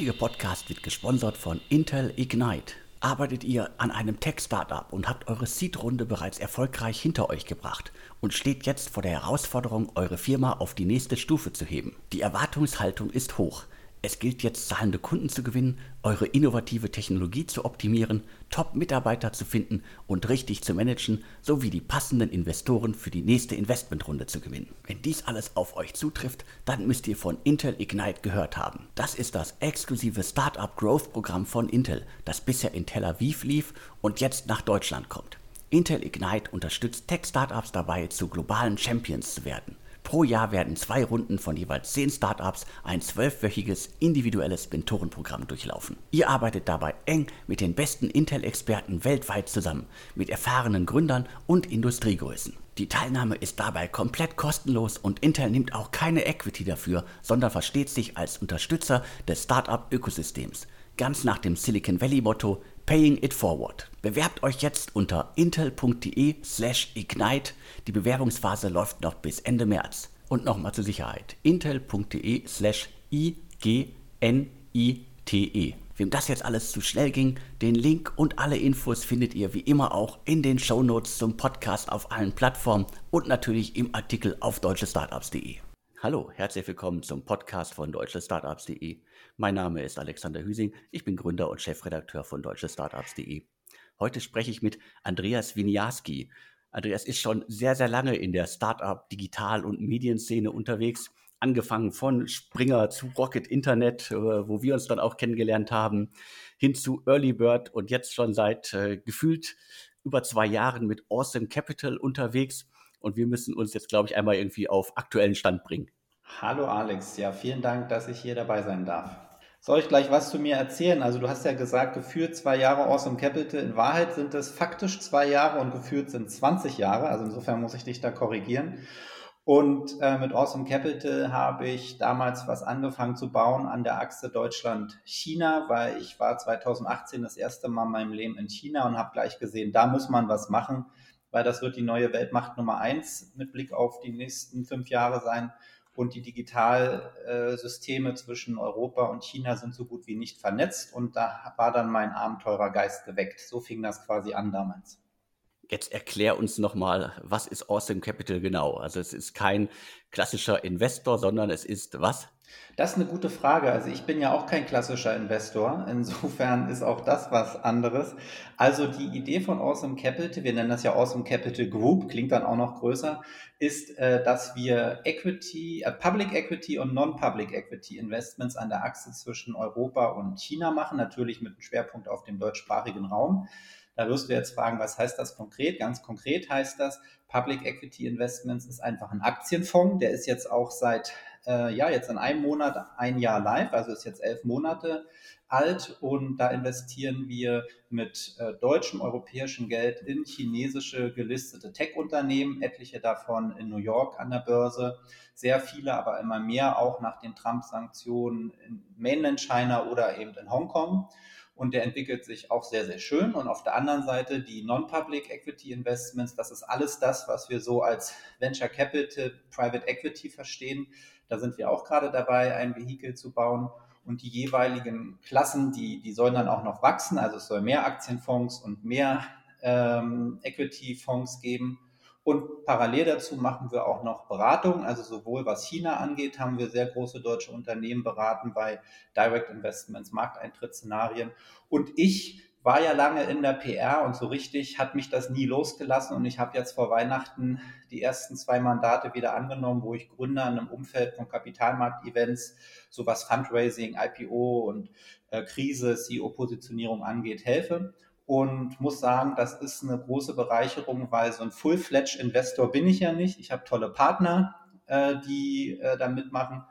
heutige Podcast wird gesponsert von Intel Ignite. Arbeitet ihr an einem Tech-Startup und habt eure Seed-Runde bereits erfolgreich hinter euch gebracht und steht jetzt vor der Herausforderung, eure Firma auf die nächste Stufe zu heben? Die Erwartungshaltung ist hoch. Es gilt jetzt, zahlende Kunden zu gewinnen, eure innovative Technologie zu optimieren, Top-Mitarbeiter zu finden und richtig zu managen, sowie die passenden Investoren für die nächste Investmentrunde zu gewinnen. Wenn dies alles auf euch zutrifft, dann müsst ihr von Intel Ignite gehört haben. Das ist das exklusive Startup Growth Programm von Intel, das bisher in Tel Aviv lief und jetzt nach Deutschland kommt. Intel Ignite unterstützt Tech-Startups dabei, zu globalen Champions zu werden. Pro Jahr werden zwei Runden von jeweils zehn Startups ein zwölfwöchiges individuelles Mentorenprogramm durchlaufen. Ihr arbeitet dabei eng mit den besten Intel-Experten weltweit zusammen, mit erfahrenen Gründern und Industriegrößen. Die Teilnahme ist dabei komplett kostenlos und Intel nimmt auch keine Equity dafür, sondern versteht sich als Unterstützer des Startup-Ökosystems. Ganz nach dem Silicon Valley-Motto Paying It Forward. Bewerbt euch jetzt unter intel.de slash ignite. Die Bewerbungsphase läuft noch bis Ende März. Und nochmal zur Sicherheit. intel.de slash ignite. Wem das jetzt alles zu schnell ging, den Link und alle Infos findet ihr wie immer auch in den Shownotes zum Podcast auf allen Plattformen und natürlich im Artikel auf deutschestartups.de. Hallo, herzlich willkommen zum Podcast von deutschestartups.de. Mein Name ist Alexander Hüsing, ich bin Gründer und Chefredakteur von deutschestartups.de. Heute spreche ich mit Andreas Winiarski. Andreas ist schon sehr, sehr lange in der Startup-, Digital- und Medienszene unterwegs. Angefangen von Springer zu Rocket Internet, äh, wo wir uns dann auch kennengelernt haben, hin zu Early Bird und jetzt schon seit äh, gefühlt über zwei Jahren mit Awesome Capital unterwegs. Und wir müssen uns jetzt, glaube ich, einmal irgendwie auf aktuellen Stand bringen. Hallo Alex, ja, vielen Dank, dass ich hier dabei sein darf. Soll ich gleich was zu mir erzählen? Also du hast ja gesagt, geführt zwei Jahre Awesome Capital. In Wahrheit sind es faktisch zwei Jahre und geführt sind 20 Jahre. Also insofern muss ich dich da korrigieren. Und äh, mit Awesome Capital habe ich damals was angefangen zu bauen an der Achse Deutschland-China, weil ich war 2018 das erste Mal in meinem Leben in China und habe gleich gesehen, da muss man was machen, weil das wird die neue Weltmacht Nummer eins mit Blick auf die nächsten fünf Jahre sein und die Digitalsysteme zwischen Europa und China sind so gut wie nicht vernetzt und da war dann mein Abenteurergeist geweckt. So fing das quasi an damals. Jetzt erklär uns nochmal, was ist Awesome Capital genau? Also es ist kein klassischer Investor, sondern es ist was? Das ist eine gute Frage. Also ich bin ja auch kein klassischer Investor. Insofern ist auch das was anderes. Also die Idee von Awesome Capital, wir nennen das ja Awesome Capital Group, klingt dann auch noch größer, ist, äh, dass wir Equity, äh, Public Equity und Non-Public Equity Investments an der Achse zwischen Europa und China machen, natürlich mit einem Schwerpunkt auf dem deutschsprachigen Raum. Da wirst du jetzt fragen, was heißt das konkret? Ganz konkret heißt das, Public Equity Investments ist einfach ein Aktienfonds, der ist jetzt auch seit äh, ja, jetzt in einem Monat ein Jahr live, also ist jetzt elf Monate alt und da investieren wir mit äh, deutschem, europäischem Geld in chinesische gelistete Tech-Unternehmen, etliche davon in New York an der Börse, sehr viele, aber immer mehr auch nach den Trump-Sanktionen in Mainland China oder eben in Hongkong und der entwickelt sich auch sehr, sehr schön. Und auf der anderen Seite die Non-Public Equity Investments, das ist alles das, was wir so als Venture Capital, Private Equity verstehen. Da sind wir auch gerade dabei, ein Vehikel zu bauen. Und die jeweiligen Klassen, die, die sollen dann auch noch wachsen. Also es soll mehr Aktienfonds und mehr ähm, Equity-Fonds geben. Und parallel dazu machen wir auch noch Beratung. Also sowohl was China angeht, haben wir sehr große deutsche Unternehmen beraten bei Direct Investments, Markteintrittsszenarien. Und ich war ja lange in der PR und so richtig hat mich das nie losgelassen und ich habe jetzt vor Weihnachten die ersten zwei Mandate wieder angenommen, wo ich Gründern im Umfeld von Kapitalmarkt-Events, so was Fundraising, IPO und äh, Krise, CEO-Positionierung angeht, helfe und muss sagen, das ist eine große Bereicherung, weil so ein Full-Fledged Investor bin ich ja nicht. Ich habe tolle Partner, äh, die äh, da mitmachen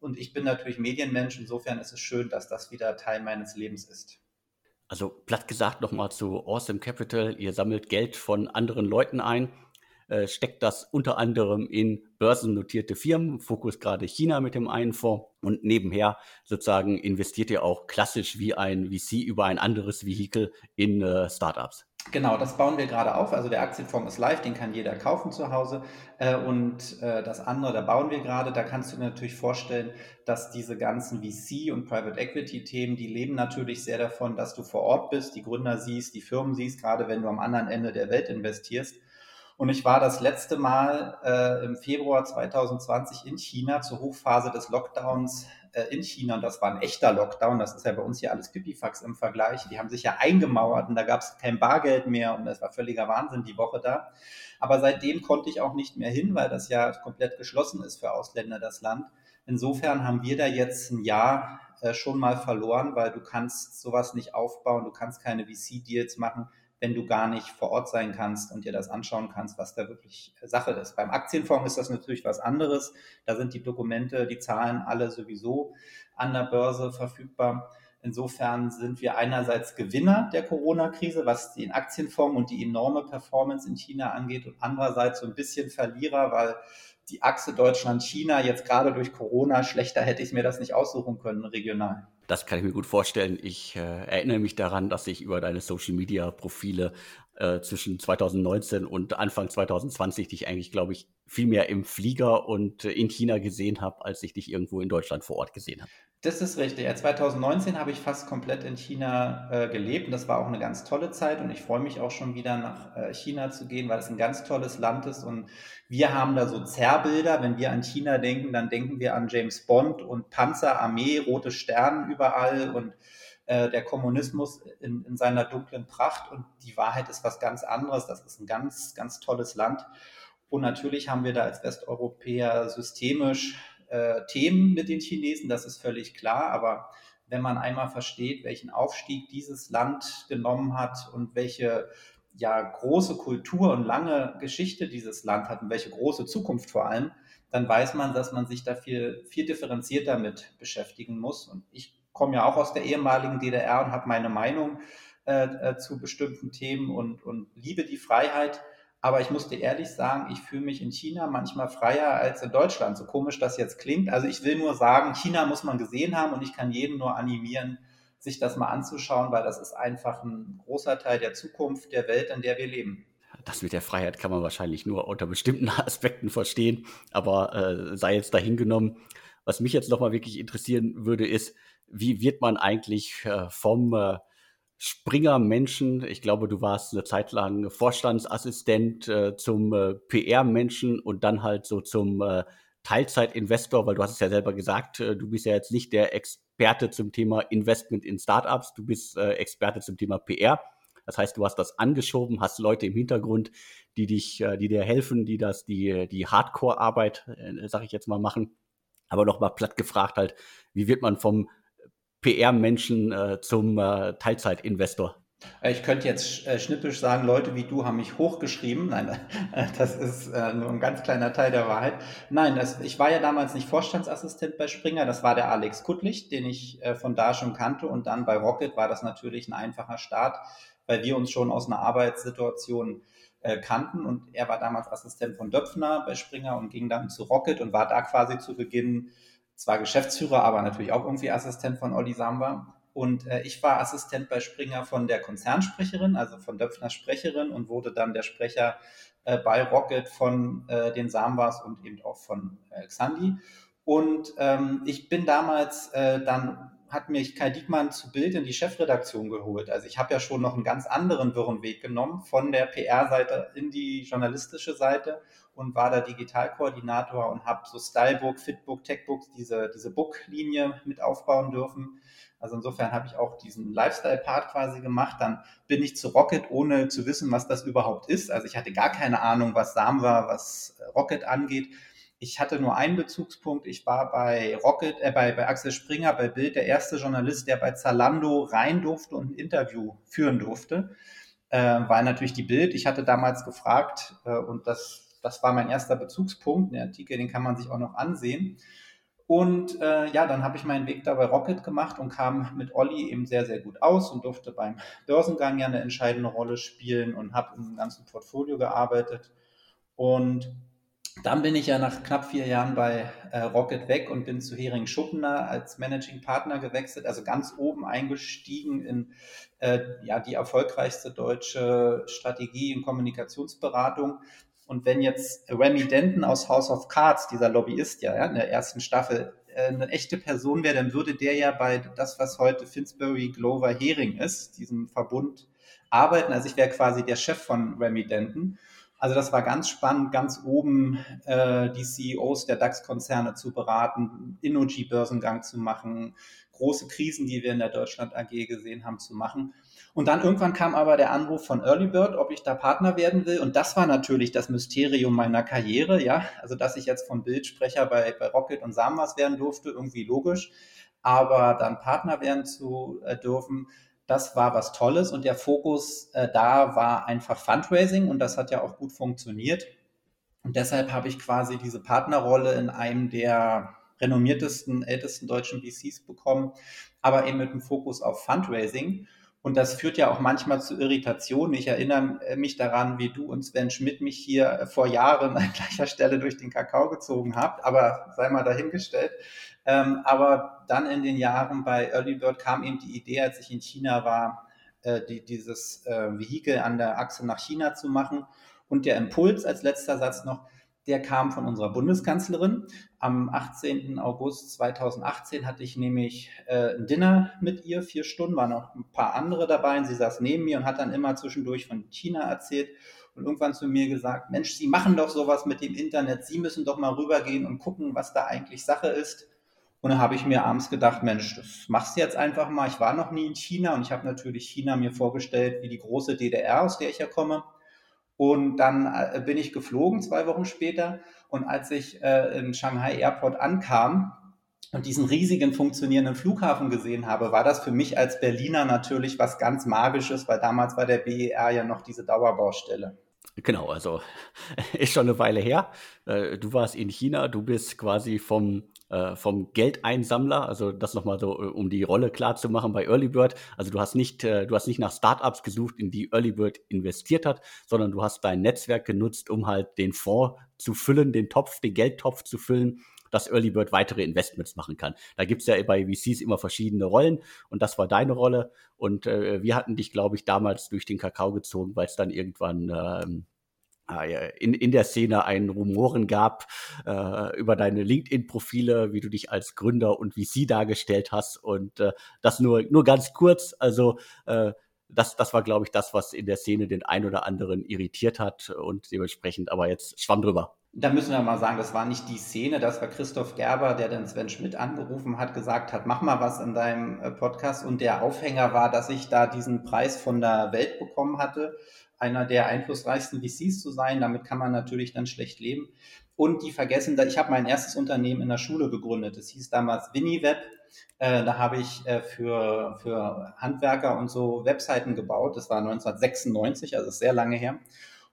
und ich bin natürlich Medienmensch. Insofern ist es schön, dass das wieder Teil meines Lebens ist. Also platt gesagt nochmal zu Awesome Capital. Ihr sammelt Geld von anderen Leuten ein, äh, steckt das unter anderem in börsennotierte Firmen, Fokus gerade China mit dem einen Fonds und nebenher sozusagen investiert ihr auch klassisch wie ein VC über ein anderes Vehikel in äh, Startups. Genau, das bauen wir gerade auf. Also der Aktienfonds ist live, den kann jeder kaufen zu Hause. Äh, und äh, das andere, da bauen wir gerade. Da kannst du dir natürlich vorstellen, dass diese ganzen VC und Private Equity Themen, die leben natürlich sehr davon, dass du vor Ort bist, die Gründer siehst, die Firmen siehst, gerade wenn du am anderen Ende der Welt investierst. Und ich war das letzte Mal äh, im Februar 2020 in China zur Hochphase des Lockdowns in China und das war ein echter Lockdown. Das ist ja bei uns hier alles Pipifax im Vergleich. Die haben sich ja eingemauert und da gab es kein Bargeld mehr und das war völliger Wahnsinn die Woche da. Aber seitdem konnte ich auch nicht mehr hin, weil das ja komplett geschlossen ist für Ausländer, das Land. Insofern haben wir da jetzt ein Jahr äh, schon mal verloren, weil du kannst sowas nicht aufbauen, du kannst keine VC-Deals machen, wenn du gar nicht vor Ort sein kannst und dir das anschauen kannst, was da wirklich Sache ist. Beim Aktienfonds ist das natürlich was anderes. Da sind die Dokumente, die Zahlen alle sowieso an der Börse verfügbar. Insofern sind wir einerseits Gewinner der Corona-Krise, was den Aktienfonds und die enorme Performance in China angeht, und andererseits so ein bisschen Verlierer, weil die Achse Deutschland-China jetzt gerade durch Corona schlechter hätte ich mir das nicht aussuchen können regional. Das kann ich mir gut vorstellen. Ich äh, erinnere mich daran, dass ich über deine Social-Media-Profile äh, zwischen 2019 und Anfang 2020 dich eigentlich, glaube ich, viel mehr im Flieger und äh, in China gesehen habe, als ich dich irgendwo in Deutschland vor Ort gesehen habe. Das ist richtig. Ja, 2019 habe ich fast komplett in China äh, gelebt und das war auch eine ganz tolle Zeit und ich freue mich auch schon wieder nach äh, China zu gehen, weil es ein ganz tolles Land ist und wir haben da so Zerrbilder. Wenn wir an China denken, dann denken wir an James Bond und Panzerarmee, rote Sterne überall und äh, der Kommunismus in, in seiner dunklen Pracht und die Wahrheit ist was ganz anderes. Das ist ein ganz, ganz tolles Land. Und natürlich haben wir da als Westeuropäer systemisch äh, Themen mit den Chinesen, das ist völlig klar. Aber wenn man einmal versteht, welchen Aufstieg dieses Land genommen hat und welche ja, große Kultur und lange Geschichte dieses Land hat und welche große Zukunft vor allem, dann weiß man, dass man sich da viel, viel differenzierter mit beschäftigen muss. Und ich komme ja auch aus der ehemaligen DDR und habe meine Meinung äh, äh, zu bestimmten Themen und, und liebe die Freiheit. Aber ich muss dir ehrlich sagen, ich fühle mich in China manchmal freier als in Deutschland, so komisch das jetzt klingt. Also ich will nur sagen, China muss man gesehen haben und ich kann jeden nur animieren, sich das mal anzuschauen, weil das ist einfach ein großer Teil der Zukunft der Welt, in der wir leben. Das mit der Freiheit kann man wahrscheinlich nur unter bestimmten Aspekten verstehen, aber äh, sei jetzt dahingenommen. Was mich jetzt nochmal wirklich interessieren würde, ist, wie wird man eigentlich äh, vom äh, Springer-Menschen, ich glaube, du warst eine Zeit lang Vorstandsassistent äh, zum PR-Menschen und dann halt so zum Teilzeit-Investor, weil du hast es ja selber gesagt, du bist ja jetzt nicht der Experte zum Thema Investment in Startups, du bist Experte zum Thema PR. Das heißt, du hast das angeschoben, hast Leute im Hintergrund, die dich, die dir helfen, die das, die, die Hardcore-Arbeit, sag ich jetzt mal, machen. Aber nochmal platt gefragt halt, wie wird man vom PR-Menschen äh, zum äh, Teilzeitinvestor? Ich könnte jetzt äh, schnippisch sagen, Leute wie du haben mich hochgeschrieben. Nein, äh, das ist äh, nur ein ganz kleiner Teil der Wahrheit. Nein, das, ich war ja damals nicht Vorstandsassistent bei Springer, das war der Alex Kuttlich, den ich äh, von da schon kannte. Und dann bei Rocket war das natürlich ein einfacher Start, weil wir uns schon aus einer Arbeitssituation äh, kannten. Und er war damals Assistent von Döpfner bei Springer und ging dann zu Rocket und war da quasi zu Beginn zwar Geschäftsführer, aber natürlich auch irgendwie Assistent von Olli Samba. Und äh, ich war Assistent bei Springer von der Konzernsprecherin, also von Döpfners Sprecherin und wurde dann der Sprecher äh, bei Rocket von äh, den Sambas und eben auch von äh, Xandi. Und ähm, ich bin damals äh, dann hat mich Kai Diekmann zu Bild in die Chefredaktion geholt. Also ich habe ja schon noch einen ganz anderen wirren Weg genommen von der PR-Seite in die journalistische Seite und war da Digitalkoordinator und habe so Stylebook, Fitbook, Techbook, diese, diese Book-Linie mit aufbauen dürfen. Also insofern habe ich auch diesen Lifestyle-Part quasi gemacht. Dann bin ich zu Rocket, ohne zu wissen, was das überhaupt ist. Also ich hatte gar keine Ahnung, was Sam war, was Rocket angeht ich hatte nur einen Bezugspunkt. Ich war bei Rocket, äh, bei, bei Axel Springer, bei Bild, der erste Journalist, der bei Zalando rein durfte und ein Interview führen durfte. Äh, war natürlich die Bild. Ich hatte damals gefragt, äh, und das, das war mein erster Bezugspunkt. Der Artikel, den kann man sich auch noch ansehen. Und äh, ja, dann habe ich meinen Weg da bei Rocket gemacht und kam mit Olli eben sehr, sehr gut aus und durfte beim Börsengang ja eine entscheidende Rolle spielen und habe im ganzen Portfolio gearbeitet. Und dann bin ich ja nach knapp vier Jahren bei äh, Rocket weg und bin zu Hering Schuppener als Managing Partner gewechselt, also ganz oben eingestiegen in äh, ja, die erfolgreichste deutsche Strategie- und Kommunikationsberatung. Und wenn jetzt Remy Denton aus House of Cards, dieser Lobbyist ja, ja in der ersten Staffel, äh, eine echte Person wäre, dann würde der ja bei das, was heute Finsbury Glover Hering ist, diesem Verbund, arbeiten. Also ich wäre quasi der Chef von Remy Denton. Also das war ganz spannend, ganz oben äh, die CEOs der DAX-Konzerne zu beraten, Innogy-Börsengang zu machen, große Krisen, die wir in der Deutschland AG gesehen haben, zu machen. Und dann irgendwann kam aber der Anruf von Earlybird, ob ich da Partner werden will. Und das war natürlich das Mysterium meiner Karriere, ja. Also, dass ich jetzt vom Bildsprecher bei, bei Rocket und Samas werden durfte, irgendwie logisch. Aber dann Partner werden zu äh, dürfen, das war was Tolles und der Fokus äh, da war einfach Fundraising und das hat ja auch gut funktioniert. Und deshalb habe ich quasi diese Partnerrolle in einem der renommiertesten, ältesten deutschen VCs bekommen, aber eben mit dem Fokus auf Fundraising. Und das führt ja auch manchmal zu Irritationen. Ich erinnere mich daran, wie du und Sven Schmidt mich hier vor Jahren an gleicher Stelle durch den Kakao gezogen habt, aber sei mal dahingestellt. Ähm, aber dann in den Jahren bei Early Bird kam eben die Idee, als ich in China war, äh, die, dieses äh, Vehikel an der Achse nach China zu machen. Und der Impuls als letzter Satz noch, der kam von unserer Bundeskanzlerin. Am 18. August 2018 hatte ich nämlich äh, ein Dinner mit ihr, vier Stunden, waren noch ein paar andere dabei. Und sie saß neben mir und hat dann immer zwischendurch von China erzählt und irgendwann zu mir gesagt, Mensch, Sie machen doch sowas mit dem Internet, Sie müssen doch mal rübergehen und gucken, was da eigentlich Sache ist. Und dann habe ich mir abends gedacht, Mensch, das machst du jetzt einfach mal. Ich war noch nie in China und ich habe natürlich China mir vorgestellt wie die große DDR, aus der ich ja komme. Und dann äh, bin ich geflogen zwei Wochen später. Und als ich äh, im Shanghai Airport ankam und diesen riesigen funktionierenden Flughafen gesehen habe, war das für mich als Berliner natürlich was ganz Magisches, weil damals war der BER ja noch diese Dauerbaustelle. Genau, also ist schon eine Weile her. Äh, du warst in China, du bist quasi vom äh, vom Geldeinsammler, also das nochmal so, äh, um die Rolle klar zu machen bei Early Bird. Also du hast nicht, äh, du hast nicht nach Startups gesucht, in die Early Bird investiert hat, sondern du hast dein Netzwerk genutzt, um halt den Fonds zu füllen, den Topf, den Geldtopf zu füllen, dass Early Bird weitere Investments machen kann. Da gibt's ja bei VCs immer verschiedene Rollen und das war deine Rolle. Und äh, wir hatten dich, glaube ich, damals durch den Kakao gezogen, weil es dann irgendwann ähm, in, in der Szene einen Rumoren gab äh, über deine LinkedIn-Profile, wie du dich als Gründer und VC dargestellt hast. Und äh, das nur, nur ganz kurz. Also äh, das, das war, glaube ich, das, was in der Szene den ein oder anderen irritiert hat und dementsprechend aber jetzt schwamm drüber. Da müssen wir mal sagen, das war nicht die Szene, das war Christoph Gerber, der dann Sven Schmidt angerufen hat, gesagt hat, mach mal was in deinem äh, Podcast. Und der Aufhänger war, dass ich da diesen Preis von der Welt bekommen hatte einer der einflussreichsten VCs zu sein. Damit kann man natürlich dann schlecht leben. Und die vergessen, ich habe mein erstes Unternehmen in der Schule gegründet. Das hieß damals WiniWeb. Äh, da habe ich äh, für, für Handwerker und so Webseiten gebaut. Das war 1996, also sehr lange her.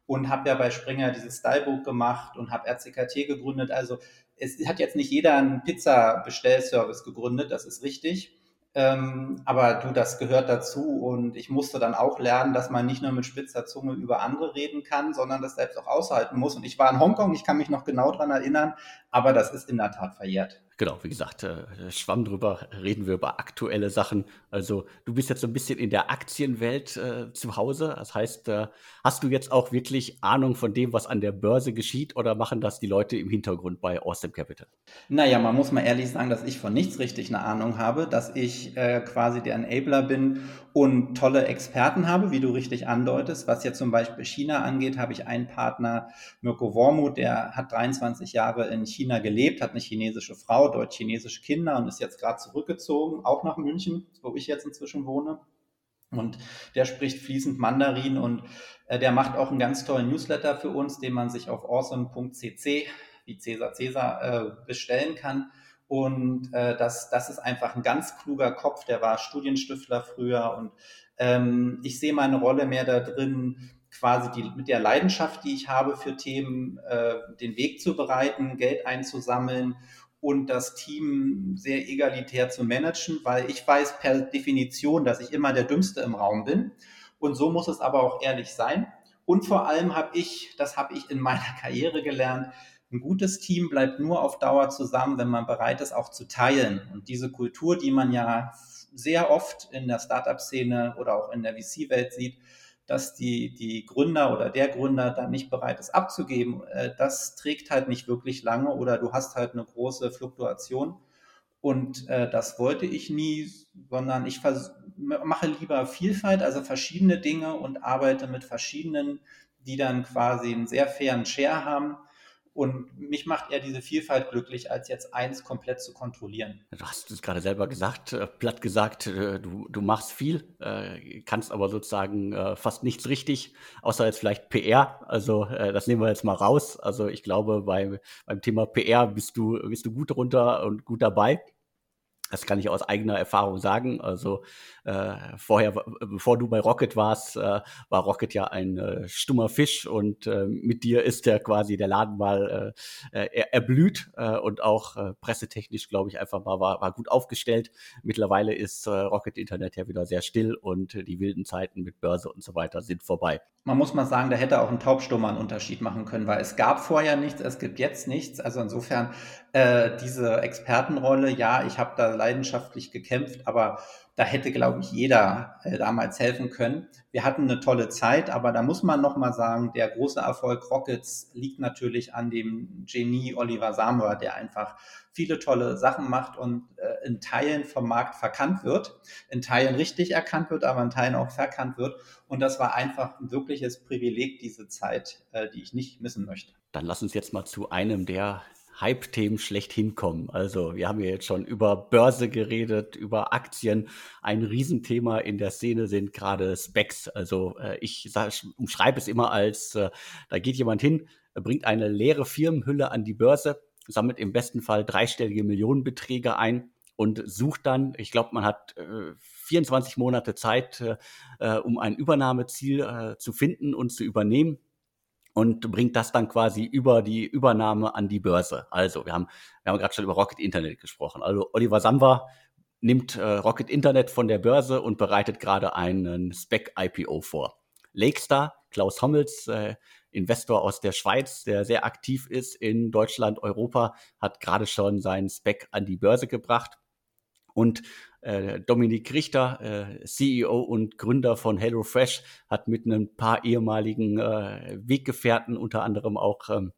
Und habe ja bei Springer dieses Stylebook gemacht und habe RCKT gegründet. Also es hat jetzt nicht jeder einen Pizza-Bestellservice gegründet, das ist richtig. Ähm, aber du, das gehört dazu und ich musste dann auch lernen, dass man nicht nur mit spitzer Zunge über andere reden kann, sondern das selbst auch aushalten muss. Und ich war in Hongkong, ich kann mich noch genau daran erinnern, aber das ist in der Tat verjährt. Genau, wie gesagt, äh, Schwamm drüber, reden wir über aktuelle Sachen. Also du bist jetzt so ein bisschen in der Aktienwelt äh, zu Hause. Das heißt, äh, hast du jetzt auch wirklich Ahnung von dem, was an der Börse geschieht oder machen das die Leute im Hintergrund bei Awesome Capital? Naja, man muss mal ehrlich sagen, dass ich von nichts richtig eine Ahnung habe, dass ich äh, quasi der Enabler bin und tolle Experten habe, wie du richtig andeutest. Was jetzt zum Beispiel China angeht, habe ich einen Partner, Mirko Wormuth, der hat 23 Jahre in China gelebt, hat eine chinesische Frau deutsch-chinesische Kinder und ist jetzt gerade zurückgezogen, auch nach München, wo ich jetzt inzwischen wohne. Und der spricht fließend Mandarin und äh, der macht auch einen ganz tollen Newsletter für uns, den man sich auf awesome.cc, wie Cäsar Cäsar, äh, bestellen kann. Und äh, das, das ist einfach ein ganz kluger Kopf, der war Studienstiftler früher und ähm, ich sehe meine Rolle mehr da drin, quasi die, mit der Leidenschaft, die ich habe für Themen, äh, den Weg zu bereiten, Geld einzusammeln und das Team sehr egalitär zu managen, weil ich weiß per Definition, dass ich immer der Dümmste im Raum bin. Und so muss es aber auch ehrlich sein. Und vor allem habe ich, das habe ich in meiner Karriere gelernt, ein gutes Team bleibt nur auf Dauer zusammen, wenn man bereit ist, auch zu teilen. Und diese Kultur, die man ja sehr oft in der Startup-Szene oder auch in der VC-Welt sieht, dass die, die Gründer oder der Gründer dann nicht bereit ist abzugeben, äh, das trägt halt nicht wirklich lange oder du hast halt eine große Fluktuation. Und äh, das wollte ich nie, sondern ich mache lieber Vielfalt, also verschiedene Dinge und arbeite mit verschiedenen, die dann quasi einen sehr fairen Share haben und mich macht eher diese Vielfalt glücklich, als jetzt eins komplett zu kontrollieren. Du hast es gerade selber gesagt, äh, platt gesagt, äh, du, du machst viel, äh, kannst aber sozusagen fast nichts richtig, außer jetzt vielleicht PR. Also das nehmen wir jetzt mal raus. Also ich glaube, bei, beim Thema PR bist du, bist du gut runter und gut dabei. Das kann ich aus eigener Erfahrung sagen. Also äh, vorher, bevor du bei Rocket warst, äh, war Rocket ja ein äh, stummer Fisch und äh, mit dir ist der quasi der Laden mal äh, äh erblüht äh, und auch äh, pressetechnisch, glaube ich, einfach mal war, war gut aufgestellt. Mittlerweile ist äh, Rocket Internet ja wieder sehr still und äh, die wilden Zeiten mit Börse und so weiter sind vorbei. Man muss mal sagen, da hätte auch ein Taubstummer einen Unterschied machen können, weil es gab vorher nichts, es gibt jetzt nichts. Also insofern äh, diese Expertenrolle, ja, ich habe da leidenschaftlich gekämpft, aber da hätte, glaube ich, jeder äh, damals helfen können. Wir hatten eine tolle Zeit, aber da muss man nochmal sagen, der große Erfolg Rockets liegt natürlich an dem Genie Oliver Samuel, der einfach viele tolle Sachen macht und äh, in Teilen vom Markt verkannt wird, in Teilen richtig erkannt wird, aber in Teilen auch verkannt wird. Und das war einfach ein wirkliches Privileg, diese Zeit, äh, die ich nicht missen möchte. Dann lass uns jetzt mal zu einem der Hype-Themen schlechthin kommen. Also wir haben ja jetzt schon über Börse geredet, über Aktien. Ein Riesenthema in der Szene sind gerade Specs. Also äh, ich umschreibe es immer als, äh, da geht jemand hin, bringt eine leere Firmenhülle an die Börse, sammelt im besten Fall dreistellige Millionenbeträge ein und sucht dann, ich glaube, man hat äh, 24 Monate Zeit, äh, äh, um ein Übernahmeziel äh, zu finden und zu übernehmen und bringt das dann quasi über die Übernahme an die Börse. Also, wir haben, wir haben gerade schon über Rocket Internet gesprochen. Also, Oliver Samwer nimmt äh, Rocket Internet von der Börse und bereitet gerade einen Spec-IPO vor. Lakestar, Klaus Hommels, äh, Investor aus der Schweiz, der sehr aktiv ist in Deutschland, Europa, hat gerade schon seinen Spec an die Börse gebracht. Und äh, Dominik Richter, äh, CEO und Gründer von HelloFresh, hat mit ein paar ehemaligen äh, Weggefährten, unter anderem auch ähm,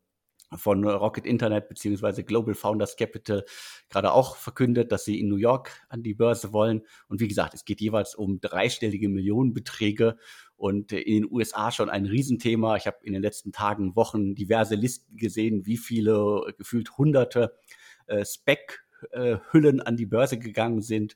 von Rocket Internet beziehungsweise Global Founders Capital gerade auch verkündet, dass sie in New York an die Börse wollen. Und wie gesagt, es geht jeweils um dreistellige Millionenbeträge und in den USA schon ein Riesenthema. Ich habe in den letzten Tagen, Wochen diverse Listen gesehen, wie viele, gefühlt hunderte äh, Spec äh, Hüllen an die Börse gegangen sind.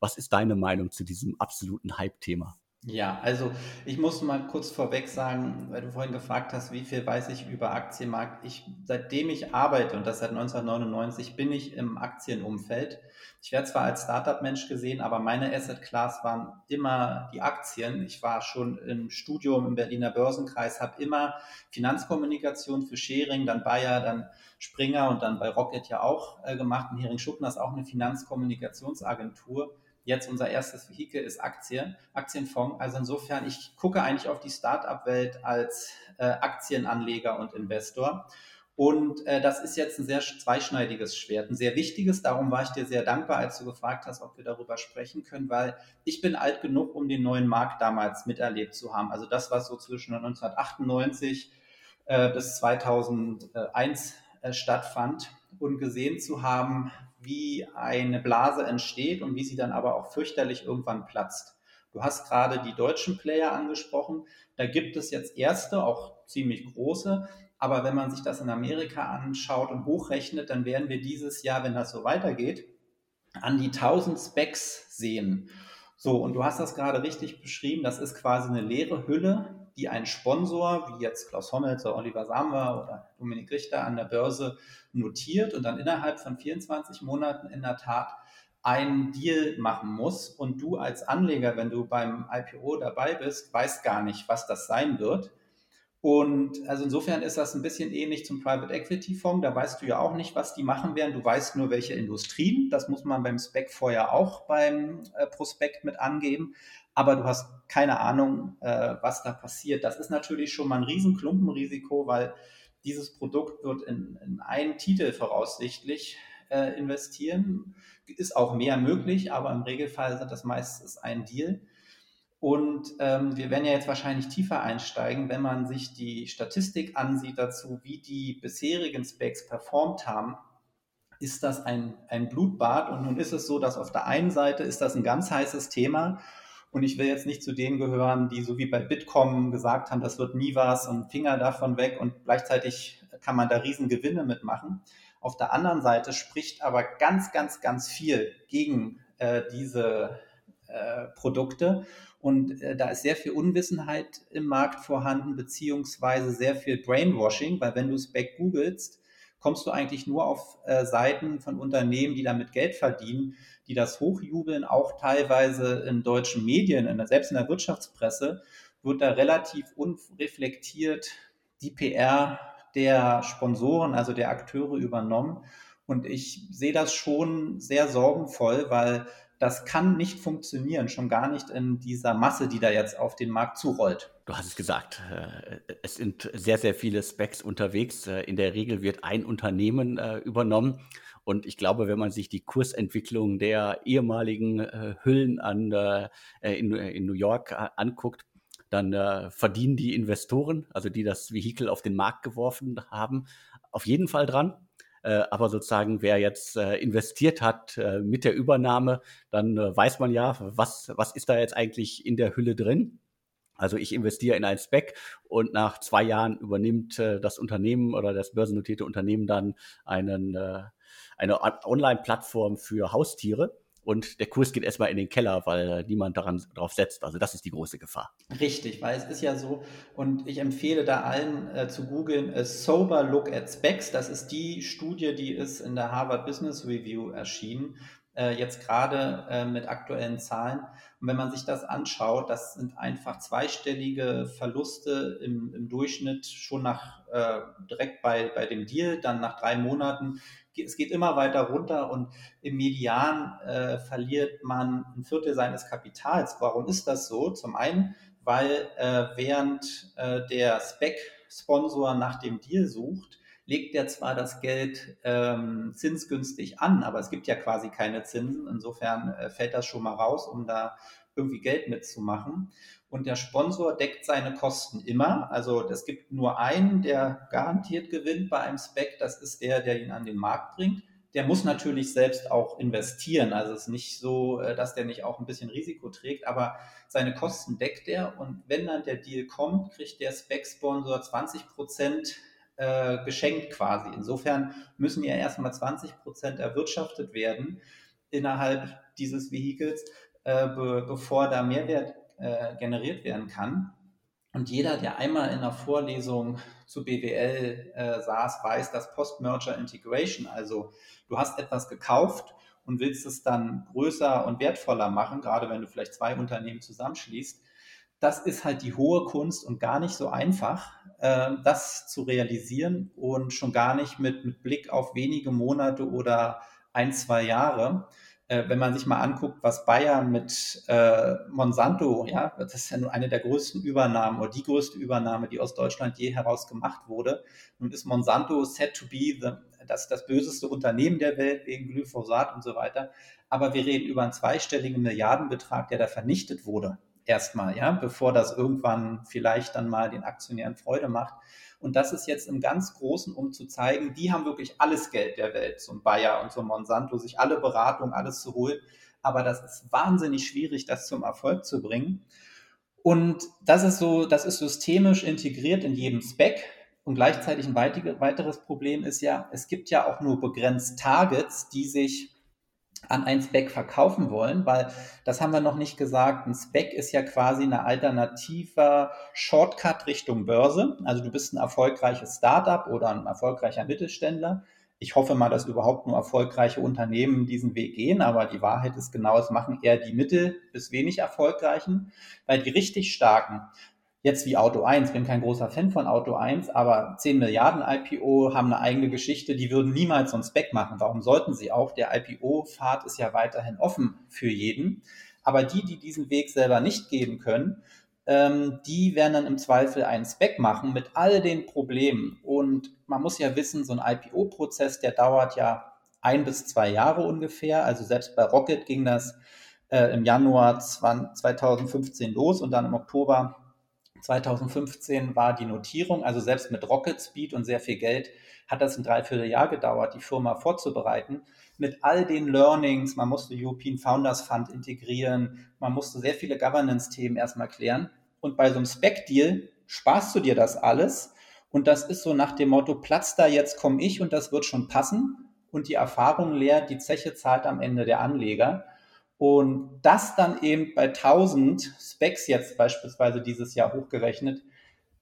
Was ist deine Meinung zu diesem absoluten Hype-Thema? Ja, also ich muss mal kurz vorweg sagen, weil du vorhin gefragt hast, wie viel weiß ich über Aktienmarkt. Ich, seitdem ich arbeite, und das seit 1999, bin ich im Aktienumfeld. Ich werde zwar als Startup-Mensch gesehen, aber meine Asset Class waren immer die Aktien. Ich war schon im Studium im Berliner Börsenkreis, habe immer Finanzkommunikation für Schering, dann Bayer, dann Springer und dann bei Rocket ja auch äh, gemacht. Und Hering Schuppner ist auch eine Finanzkommunikationsagentur jetzt unser erstes Vehikel ist Aktien, Aktienfonds. Also insofern, ich gucke eigentlich auf die Startup-Welt als äh, Aktienanleger und Investor. Und äh, das ist jetzt ein sehr zweischneidiges Schwert, ein sehr wichtiges. Darum war ich dir sehr dankbar, als du gefragt hast, ob wir darüber sprechen können, weil ich bin alt genug, um den neuen Markt damals miterlebt zu haben. Also das, was so zwischen 1998 äh, bis 2001 äh, stattfand und gesehen zu haben, wie eine Blase entsteht und wie sie dann aber auch fürchterlich irgendwann platzt. Du hast gerade die deutschen Player angesprochen. Da gibt es jetzt erste, auch ziemlich große. Aber wenn man sich das in Amerika anschaut und hochrechnet, dann werden wir dieses Jahr, wenn das so weitergeht, an die 1000 Specs sehen. So, und du hast das gerade richtig beschrieben. Das ist quasi eine leere Hülle, die ein Sponsor, wie jetzt Klaus Hommels oder Oliver Samwer oder Dominik Richter an der Börse notiert und dann innerhalb von 24 Monaten in der Tat einen Deal machen muss. Und du als Anleger, wenn du beim IPO dabei bist, weißt gar nicht, was das sein wird. Und also insofern ist das ein bisschen ähnlich zum Private Equity Fonds. Da weißt du ja auch nicht, was die machen werden. Du weißt nur, welche Industrien. Das muss man beim Spec vorher auch beim äh, Prospekt mit angeben aber du hast keine Ahnung, äh, was da passiert. Das ist natürlich schon mal ein Riesenklumpenrisiko, weil dieses Produkt wird in, in einen Titel voraussichtlich äh, investieren. Ist auch mehr möglich, aber im Regelfall sind das meistens ein Deal. Und ähm, wir werden ja jetzt wahrscheinlich tiefer einsteigen, wenn man sich die Statistik ansieht dazu, wie die bisherigen Specs performt haben, ist das ein, ein Blutbad. Und nun ist es so, dass auf der einen Seite ist das ein ganz heißes Thema. Und ich will jetzt nicht zu denen gehören, die so wie bei Bitkom gesagt haben, das wird nie was und Finger davon weg und gleichzeitig kann man da riesen Gewinne mitmachen. Auf der anderen Seite spricht aber ganz, ganz, ganz viel gegen äh, diese äh, Produkte. Und äh, da ist sehr viel Unwissenheit im Markt vorhanden, beziehungsweise sehr viel Brainwashing, weil wenn du Spec googelst, kommst du eigentlich nur auf äh, Seiten von Unternehmen, die damit Geld verdienen, die das hochjubeln, auch teilweise in deutschen Medien, in der, selbst in der Wirtschaftspresse, wird da relativ unreflektiert die PR der Sponsoren, also der Akteure übernommen. Und ich sehe das schon sehr sorgenvoll, weil das kann nicht funktionieren, schon gar nicht in dieser Masse, die da jetzt auf den Markt zurollt. Du hast es gesagt, äh, es sind sehr, sehr viele Specs unterwegs. Äh, in der Regel wird ein Unternehmen äh, übernommen. Und ich glaube, wenn man sich die Kursentwicklung der ehemaligen Hüllen an, in, in New York anguckt, dann verdienen die Investoren, also die das Vehikel auf den Markt geworfen haben, auf jeden Fall dran. Äh, aber sozusagen, wer jetzt äh, investiert hat äh, mit der Übernahme, dann weiß man ja, was, was ist da jetzt eigentlich in der Hülle drin. Also ich investiere in ein Spec und nach zwei Jahren übernimmt äh, das Unternehmen oder das börsennotierte Unternehmen dann einen, äh, eine Online-Plattform für Haustiere und der Kurs geht erstmal in den Keller, weil niemand daran drauf setzt. Also das ist die große Gefahr. Richtig, weil es ist ja so, und ich empfehle da allen äh, zu googeln, Sober Look at Specs. Das ist die Studie, die ist in der Harvard Business Review erschienen, äh, jetzt gerade äh, mit aktuellen Zahlen. Und wenn man sich das anschaut, das sind einfach zweistellige Verluste im, im Durchschnitt schon nach äh, direkt bei, bei dem Deal, dann nach drei Monaten es geht immer weiter runter und im Median äh, verliert man ein Viertel seines Kapitals. Warum ist das so? Zum einen, weil äh, während äh, der Spec-Sponsor nach dem Deal sucht, legt er zwar das Geld ähm, zinsgünstig an, aber es gibt ja quasi keine Zinsen. Insofern äh, fällt das schon mal raus, um da irgendwie Geld mitzumachen. Und der Sponsor deckt seine Kosten immer. Also es gibt nur einen, der garantiert gewinnt bei einem Spec. Das ist der, der ihn an den Markt bringt. Der muss natürlich selbst auch investieren. Also es ist nicht so, äh, dass der nicht auch ein bisschen Risiko trägt, aber seine Kosten deckt er. Und wenn dann der Deal kommt, kriegt der Spec-Sponsor 20 Prozent äh, geschenkt quasi. Insofern müssen ja erstmal 20 Prozent erwirtschaftet werden innerhalb dieses Vehikels äh, be bevor da Mehrwert äh, generiert werden kann. Und jeder, der einmal in einer Vorlesung zu BWL äh, saß, weiß, dass Post-Merger Integration, also du hast etwas gekauft und willst es dann größer und wertvoller machen, gerade wenn du vielleicht zwei Unternehmen zusammenschließt, das ist halt die hohe Kunst und gar nicht so einfach, äh, das zu realisieren und schon gar nicht mit, mit Blick auf wenige Monate oder ein, zwei Jahre äh, wenn man sich mal anguckt, was Bayern mit äh, Monsanto, ja, das ist ja nur eine der größten Übernahmen oder die größte Übernahme, die aus Deutschland je heraus gemacht wurde. Nun ist Monsanto said to be the, das, das böseste Unternehmen der Welt wegen Glyphosat und so weiter. Aber wir reden über einen zweistelligen Milliardenbetrag, der da vernichtet wurde. Erstmal, ja, bevor das irgendwann vielleicht dann mal den Aktionären Freude macht. Und das ist jetzt im ganz Großen, um zu zeigen, die haben wirklich alles Geld der Welt, so ein Bayer und so ein Monsanto, sich alle Beratungen, alles zu holen. Aber das ist wahnsinnig schwierig, das zum Erfolg zu bringen. Und das ist so, das ist systemisch integriert in jedem Spec. Und gleichzeitig ein weiteres Problem ist ja, es gibt ja auch nur begrenzt Targets, die sich an ein Spec verkaufen wollen, weil das haben wir noch nicht gesagt. Ein Spec ist ja quasi eine alternativer Shortcut Richtung Börse. Also du bist ein erfolgreiches Startup oder ein erfolgreicher Mittelständler. Ich hoffe mal, dass überhaupt nur erfolgreiche Unternehmen diesen Weg gehen, aber die Wahrheit ist genau, es machen eher die mittel- bis wenig erfolgreichen, weil die richtig starken, jetzt wie Auto 1, bin kein großer Fan von Auto 1, aber 10 Milliarden IPO haben eine eigene Geschichte, die würden niemals so ein Spec machen. Warum sollten sie auch? Der IPO-Pfad ist ja weiterhin offen für jeden. Aber die, die diesen Weg selber nicht gehen können, ähm, die werden dann im Zweifel einen Spec machen mit all den Problemen. Und man muss ja wissen, so ein IPO-Prozess, der dauert ja ein bis zwei Jahre ungefähr. Also selbst bei Rocket ging das äh, im Januar 2015 los und dann im Oktober 2015 war die Notierung. Also selbst mit Rocket Speed und sehr viel Geld hat das ein Dreivierteljahr gedauert, die Firma vorzubereiten. Mit all den Learnings, man musste European Founders Fund integrieren, man musste sehr viele Governance-Themen erstmal klären. Und bei so einem Spec-Deal sparst du dir das alles. Und das ist so nach dem Motto, Platz da, jetzt komme ich und das wird schon passen. Und die Erfahrung lehrt, die Zeche zahlt am Ende der Anleger. Und das dann eben bei 1000 Specs jetzt beispielsweise dieses Jahr hochgerechnet,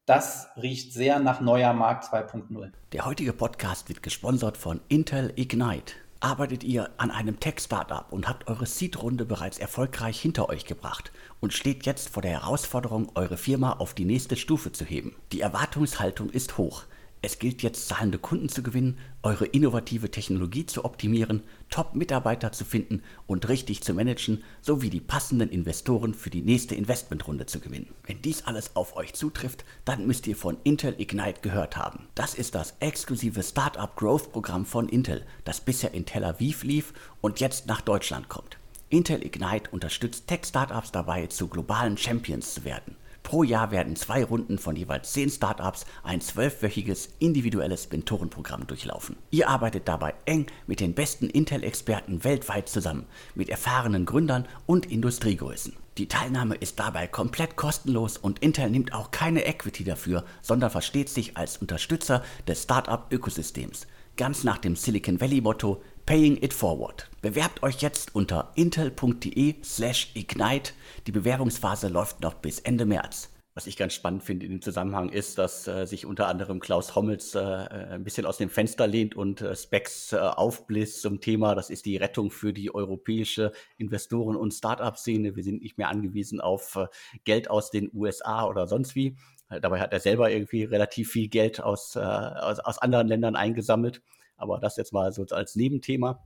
das riecht sehr nach neuer Markt 2.0. Der heutige Podcast wird gesponsert von Intel Ignite. Arbeitet ihr an einem Tech-Startup und habt eure Seed-Runde bereits erfolgreich hinter euch gebracht und steht jetzt vor der Herausforderung, eure Firma auf die nächste Stufe zu heben? Die Erwartungshaltung ist hoch. Es gilt jetzt, zahlende Kunden zu gewinnen, eure innovative Technologie zu optimieren, Top-Mitarbeiter zu finden und richtig zu managen, sowie die passenden Investoren für die nächste Investmentrunde zu gewinnen. Wenn dies alles auf euch zutrifft, dann müsst ihr von Intel Ignite gehört haben. Das ist das exklusive Startup Growth Programm von Intel, das bisher in Tel Aviv lief und jetzt nach Deutschland kommt. Intel Ignite unterstützt Tech-Startups dabei, zu globalen Champions zu werden. Pro Jahr werden zwei Runden von jeweils zehn Startups ein zwölfwöchiges individuelles Mentorenprogramm durchlaufen. Ihr arbeitet dabei eng mit den besten Intel-Experten weltweit zusammen, mit erfahrenen Gründern und Industriegrößen. Die Teilnahme ist dabei komplett kostenlos und Intel nimmt auch keine Equity dafür, sondern versteht sich als Unterstützer des Startup-Ökosystems. Ganz nach dem Silicon Valley-Motto Paying It Forward. Bewerbt euch jetzt unter intel.de/slash ignite. Die Bewerbungsphase läuft noch bis Ende März. Was ich ganz spannend finde in dem Zusammenhang ist, dass äh, sich unter anderem Klaus Hommels äh, äh ein bisschen aus dem Fenster lehnt und äh, Specs äh, aufbläst zum Thema, das ist die Rettung für die europäische Investoren- und Start-up-Szene. Wir sind nicht mehr angewiesen auf äh, Geld aus den USA oder sonst wie. Dabei hat er selber irgendwie relativ viel Geld aus, aus, aus anderen Ländern eingesammelt. Aber das jetzt mal so als Nebenthema.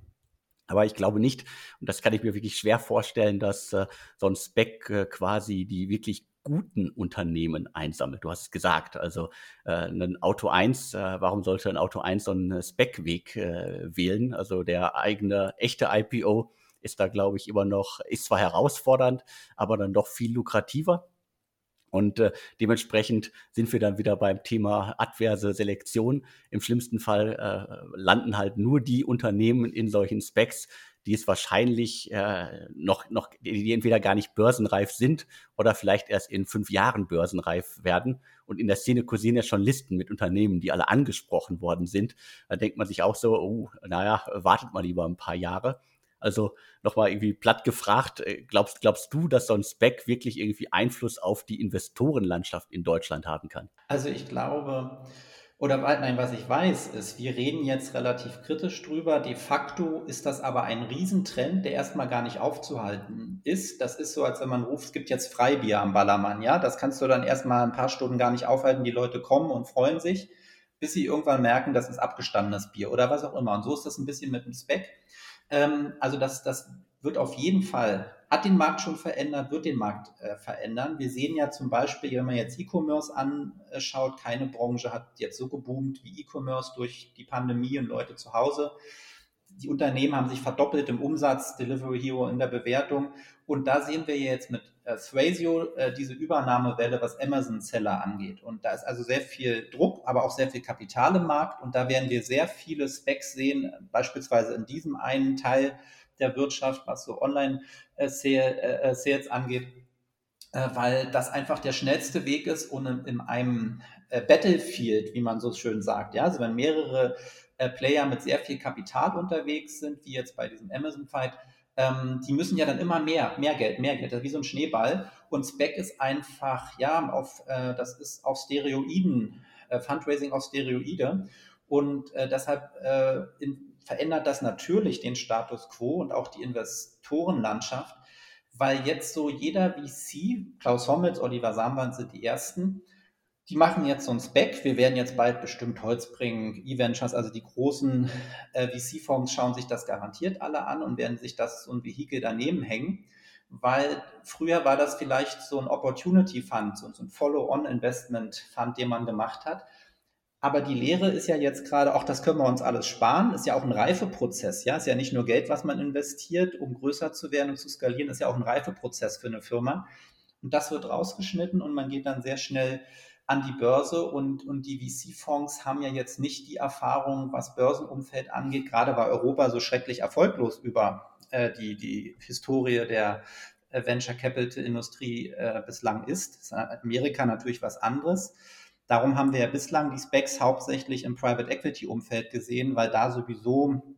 Aber ich glaube nicht, und das kann ich mir wirklich schwer vorstellen, dass äh, so ein Spec äh, quasi die wirklich guten Unternehmen einsammelt. Du hast es gesagt, also äh, ein Auto 1, äh, warum sollte ein Auto 1 so einen Spec-Weg äh, wählen? Also der eigene echte IPO ist da, glaube ich, immer noch, ist zwar herausfordernd, aber dann doch viel lukrativer. Und äh, dementsprechend sind wir dann wieder beim Thema adverse Selektion. Im schlimmsten Fall äh, landen halt nur die Unternehmen in solchen Specs, die es wahrscheinlich äh, noch, noch, die entweder gar nicht börsenreif sind oder vielleicht erst in fünf Jahren börsenreif werden. Und in der Szene kursieren ja schon Listen mit Unternehmen, die alle angesprochen worden sind. Da denkt man sich auch so, oh, naja, wartet mal lieber ein paar Jahre. Also nochmal irgendwie platt gefragt, äh, glaubst, glaubst du, dass so ein Spec wirklich irgendwie Einfluss auf die Investorenlandschaft in Deutschland haben kann? Also ich glaube, oder nein, was ich weiß, ist, wir reden jetzt relativ kritisch drüber. De facto ist das aber ein Riesentrend, der erstmal gar nicht aufzuhalten ist. Das ist so, als wenn man ruft, es gibt jetzt Freibier am Ballermann. Ja, das kannst du dann erstmal ein paar Stunden gar nicht aufhalten. Die Leute kommen und freuen sich, bis sie irgendwann merken, das ist abgestandenes Bier oder was auch immer. Und so ist das ein bisschen mit dem Spec. Ähm, also das, das wird auf jeden Fall, hat den Markt schon verändert, wird den Markt äh, verändern. Wir sehen ja zum Beispiel, wenn man jetzt E-Commerce anschaut, keine Branche hat jetzt so geboomt wie E-Commerce durch die Pandemie und Leute zu Hause die Unternehmen haben sich verdoppelt im Umsatz, Delivery Hero in der Bewertung. Und da sehen wir jetzt mit äh, Thrasio äh, diese Übernahmewelle, was Amazon-Seller angeht. Und da ist also sehr viel Druck, aber auch sehr viel Kapital im Markt. Und da werden wir sehr viele Specs sehen, beispielsweise in diesem einen Teil der Wirtschaft, was so Online-Sales äh, äh, angeht, äh, weil das einfach der schnellste Weg ist und in, in einem Battlefield, wie man so schön sagt. Ja, also wenn mehrere äh, Player mit sehr viel Kapital unterwegs sind, wie jetzt bei diesem Amazon-Fight, ähm, die müssen ja dann immer mehr, mehr Geld, mehr Geld, das ist wie so ein Schneeball. Und Spec ist einfach, ja, auf, äh, das ist auf Steroiden, äh, Fundraising auf Steroide. Und äh, deshalb äh, in, verändert das natürlich den Status quo und auch die Investorenlandschaft, weil jetzt so jeder VC, Klaus Hommels, Oliver Samband sind die ersten, die machen jetzt so ein Spec. Wir werden jetzt bald bestimmt Holz bringen, E-Ventures, also die großen äh, VC-Fonds schauen sich das garantiert alle an und werden sich das so ein Vehikel daneben hängen, weil früher war das vielleicht so ein Opportunity Fund, so ein Follow-on-Investment Fund, den man gemacht hat. Aber die Lehre ist ja jetzt gerade, auch das können wir uns alles sparen, ist ja auch ein Reifeprozess, ja, ist ja nicht nur Geld, was man investiert, um größer zu werden und zu skalieren, ist ja auch ein Reifeprozess für eine Firma. Und das wird rausgeschnitten und man geht dann sehr schnell an die Börse und, und die VC-Fonds haben ja jetzt nicht die Erfahrung, was Börsenumfeld angeht, gerade weil Europa so schrecklich erfolglos über äh, die, die Historie der äh, Venture Capital Industrie äh, bislang ist. Amerika natürlich was anderes. Darum haben wir ja bislang die Specs hauptsächlich im Private Equity Umfeld gesehen, weil da sowieso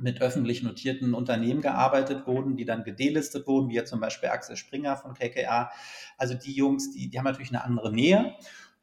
mit öffentlich notierten Unternehmen gearbeitet wurden, die dann gedelistet wurden, wie ja zum Beispiel Axel Springer von KKA. Also die Jungs, die, die haben natürlich eine andere Nähe.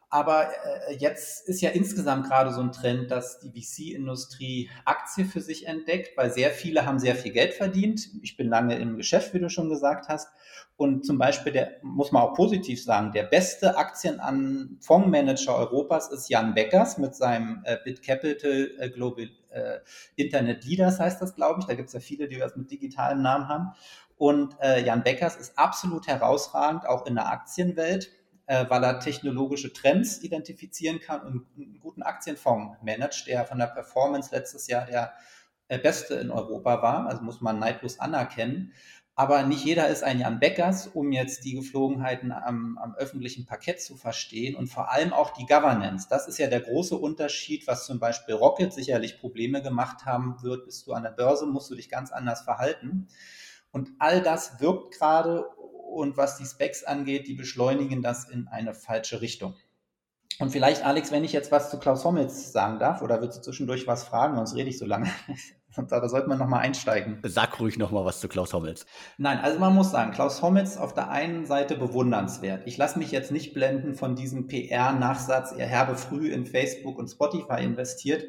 Aber äh, jetzt ist ja insgesamt gerade so ein Trend, dass die VC-Industrie Aktie für sich entdeckt, weil sehr viele haben sehr viel Geld verdient. Ich bin lange im Geschäft, wie du schon gesagt hast. Und zum Beispiel, der muss man auch positiv sagen, der beste Aktien an Fondsmanager Europas ist Jan Beckers mit seinem äh, Bit Capital äh, Global äh, Internet Leaders heißt das, glaube ich. Da gibt es ja viele, die das mit digitalem Namen haben. Und äh, Jan Beckers ist absolut herausragend, auch in der Aktienwelt weil er technologische Trends identifizieren kann und einen guten Aktienfonds managt, der von der Performance letztes Jahr der äh, beste in Europa war. Also muss man neidlos anerkennen. Aber nicht jeder ist ein Jan Beckers, um jetzt die Geflogenheiten am, am, öffentlichen Parkett zu verstehen und vor allem auch die Governance. Das ist ja der große Unterschied, was zum Beispiel Rocket sicherlich Probleme gemacht haben wird. Bist du an der Börse, musst du dich ganz anders verhalten. Und all das wirkt gerade und was die Specs angeht, die beschleunigen das in eine falsche Richtung. Und vielleicht, Alex, wenn ich jetzt was zu Klaus Hommels sagen darf, oder willst du zwischendurch was fragen, sonst rede ich so lange. da sollte man nochmal einsteigen. Sag ruhig nochmal was zu Klaus Hommels. Nein, also man muss sagen, Klaus Hommels auf der einen Seite bewundernswert. Ich lasse mich jetzt nicht blenden von diesem PR-Nachsatz, er habe früh in Facebook und Spotify investiert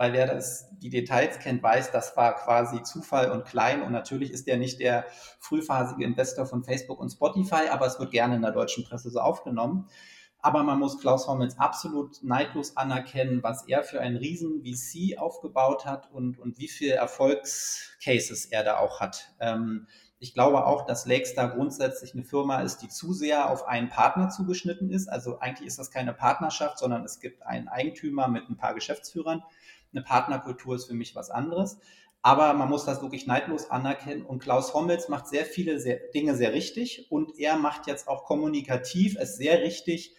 weil wer das, die Details kennt, weiß, das war quasi Zufall und klein und natürlich ist er nicht der frühphasige Investor von Facebook und Spotify, aber es wird gerne in der deutschen Presse so aufgenommen. Aber man muss Klaus Hommels absolut neidlos anerkennen, was er für einen riesen VC aufgebaut hat und, und wie viele Erfolgscases er da auch hat. Ähm, ich glaube auch, dass Lakestar grundsätzlich eine Firma ist, die zu sehr auf einen Partner zugeschnitten ist. Also eigentlich ist das keine Partnerschaft, sondern es gibt einen Eigentümer mit ein paar Geschäftsführern. Eine Partnerkultur ist für mich was anderes. Aber man muss das wirklich neidlos anerkennen. Und Klaus Hommels macht sehr viele sehr, Dinge sehr richtig. Und er macht jetzt auch kommunikativ es sehr richtig,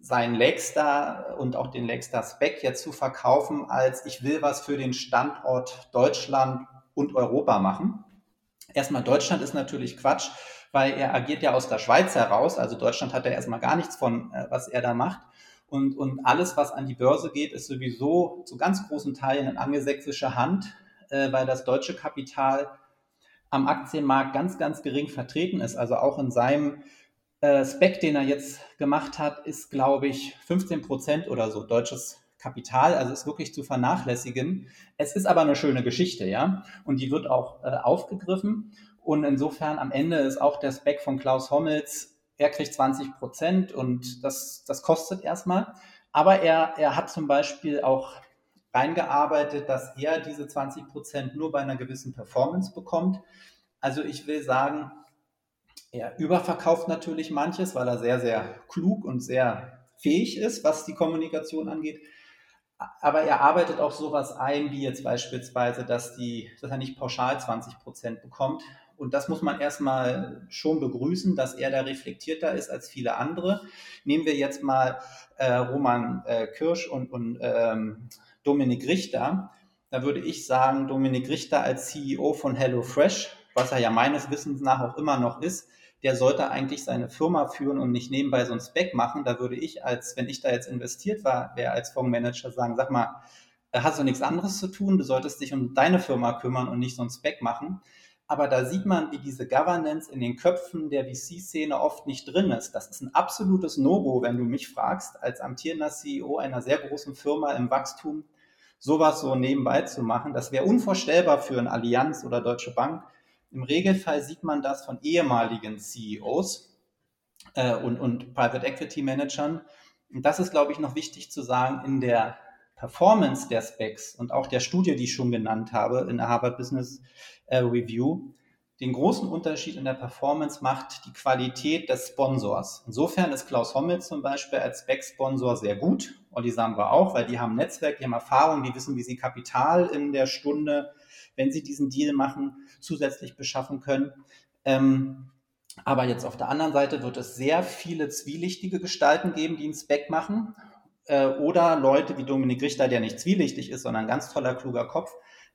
seinen Lakestar und auch den Lakestar Spec jetzt zu verkaufen, als ich will was für den Standort Deutschland und Europa machen. Erstmal Deutschland ist natürlich Quatsch, weil er agiert ja aus der Schweiz heraus. Also Deutschland hat ja erstmal gar nichts von, äh, was er da macht. Und, und alles, was an die Börse geht, ist sowieso zu ganz großen Teilen in angelsächsischer Hand, äh, weil das deutsche Kapital am Aktienmarkt ganz, ganz gering vertreten ist. Also auch in seinem äh, Spec, den er jetzt gemacht hat, ist, glaube ich, 15 Prozent oder so deutsches Kapital. Also ist wirklich zu vernachlässigen. Es ist aber eine schöne Geschichte, ja. Und die wird auch äh, aufgegriffen. Und insofern am Ende ist auch der Spec von Klaus Hommels er kriegt 20 Prozent und das, das kostet erstmal. Aber er, er hat zum Beispiel auch reingearbeitet, dass er diese 20 Prozent nur bei einer gewissen Performance bekommt. Also ich will sagen, er überverkauft natürlich manches, weil er sehr, sehr klug und sehr fähig ist, was die Kommunikation angeht. Aber er arbeitet auch sowas ein, wie jetzt beispielsweise, dass, die, dass er nicht pauschal 20 Prozent bekommt, und das muss man erstmal schon begrüßen, dass er da reflektierter ist als viele andere. Nehmen wir jetzt mal äh, Roman äh, Kirsch und, und ähm, Dominik Richter. Da würde ich sagen, Dominik Richter als CEO von HelloFresh, was er ja meines Wissens nach auch immer noch ist, der sollte eigentlich seine Firma führen und nicht nebenbei so ein Spec machen. Da würde ich als, wenn ich da jetzt investiert war, wäre als Fondsmanager sagen, sag mal, äh, hast du nichts anderes zu tun? Du solltest dich um deine Firma kümmern und nicht so ein Spec machen. Aber da sieht man, wie diese Governance in den Köpfen der VC-Szene oft nicht drin ist. Das ist ein absolutes No-Go, wenn du mich fragst, als amtierender CEO einer sehr großen Firma im Wachstum sowas so nebenbei zu machen. Das wäre unvorstellbar für ein Allianz oder Deutsche Bank. Im Regelfall sieht man das von ehemaligen CEOs äh, und, und Private Equity Managern. Und das ist, glaube ich, noch wichtig zu sagen in der Performance der Specs und auch der Studie, die ich schon genannt habe, in der Harvard Business äh, Review, Den großen Unterschied in der Performance macht die Qualität des Sponsors. Insofern ist Klaus Hommel zum Beispiel als Back-Sponsor sehr gut. Olli Samba auch, weil die haben Netzwerk, die haben Erfahrung, die wissen, wie sie Kapital in der Stunde, wenn sie diesen Deal machen, zusätzlich beschaffen können. Ähm, aber jetzt auf der anderen Seite wird es sehr viele zwielichtige Gestalten geben, die einen Spec machen. Äh, oder Leute wie Dominik Richter, der nicht zwielichtig ist, sondern ein ganz toller, kluger Kopf,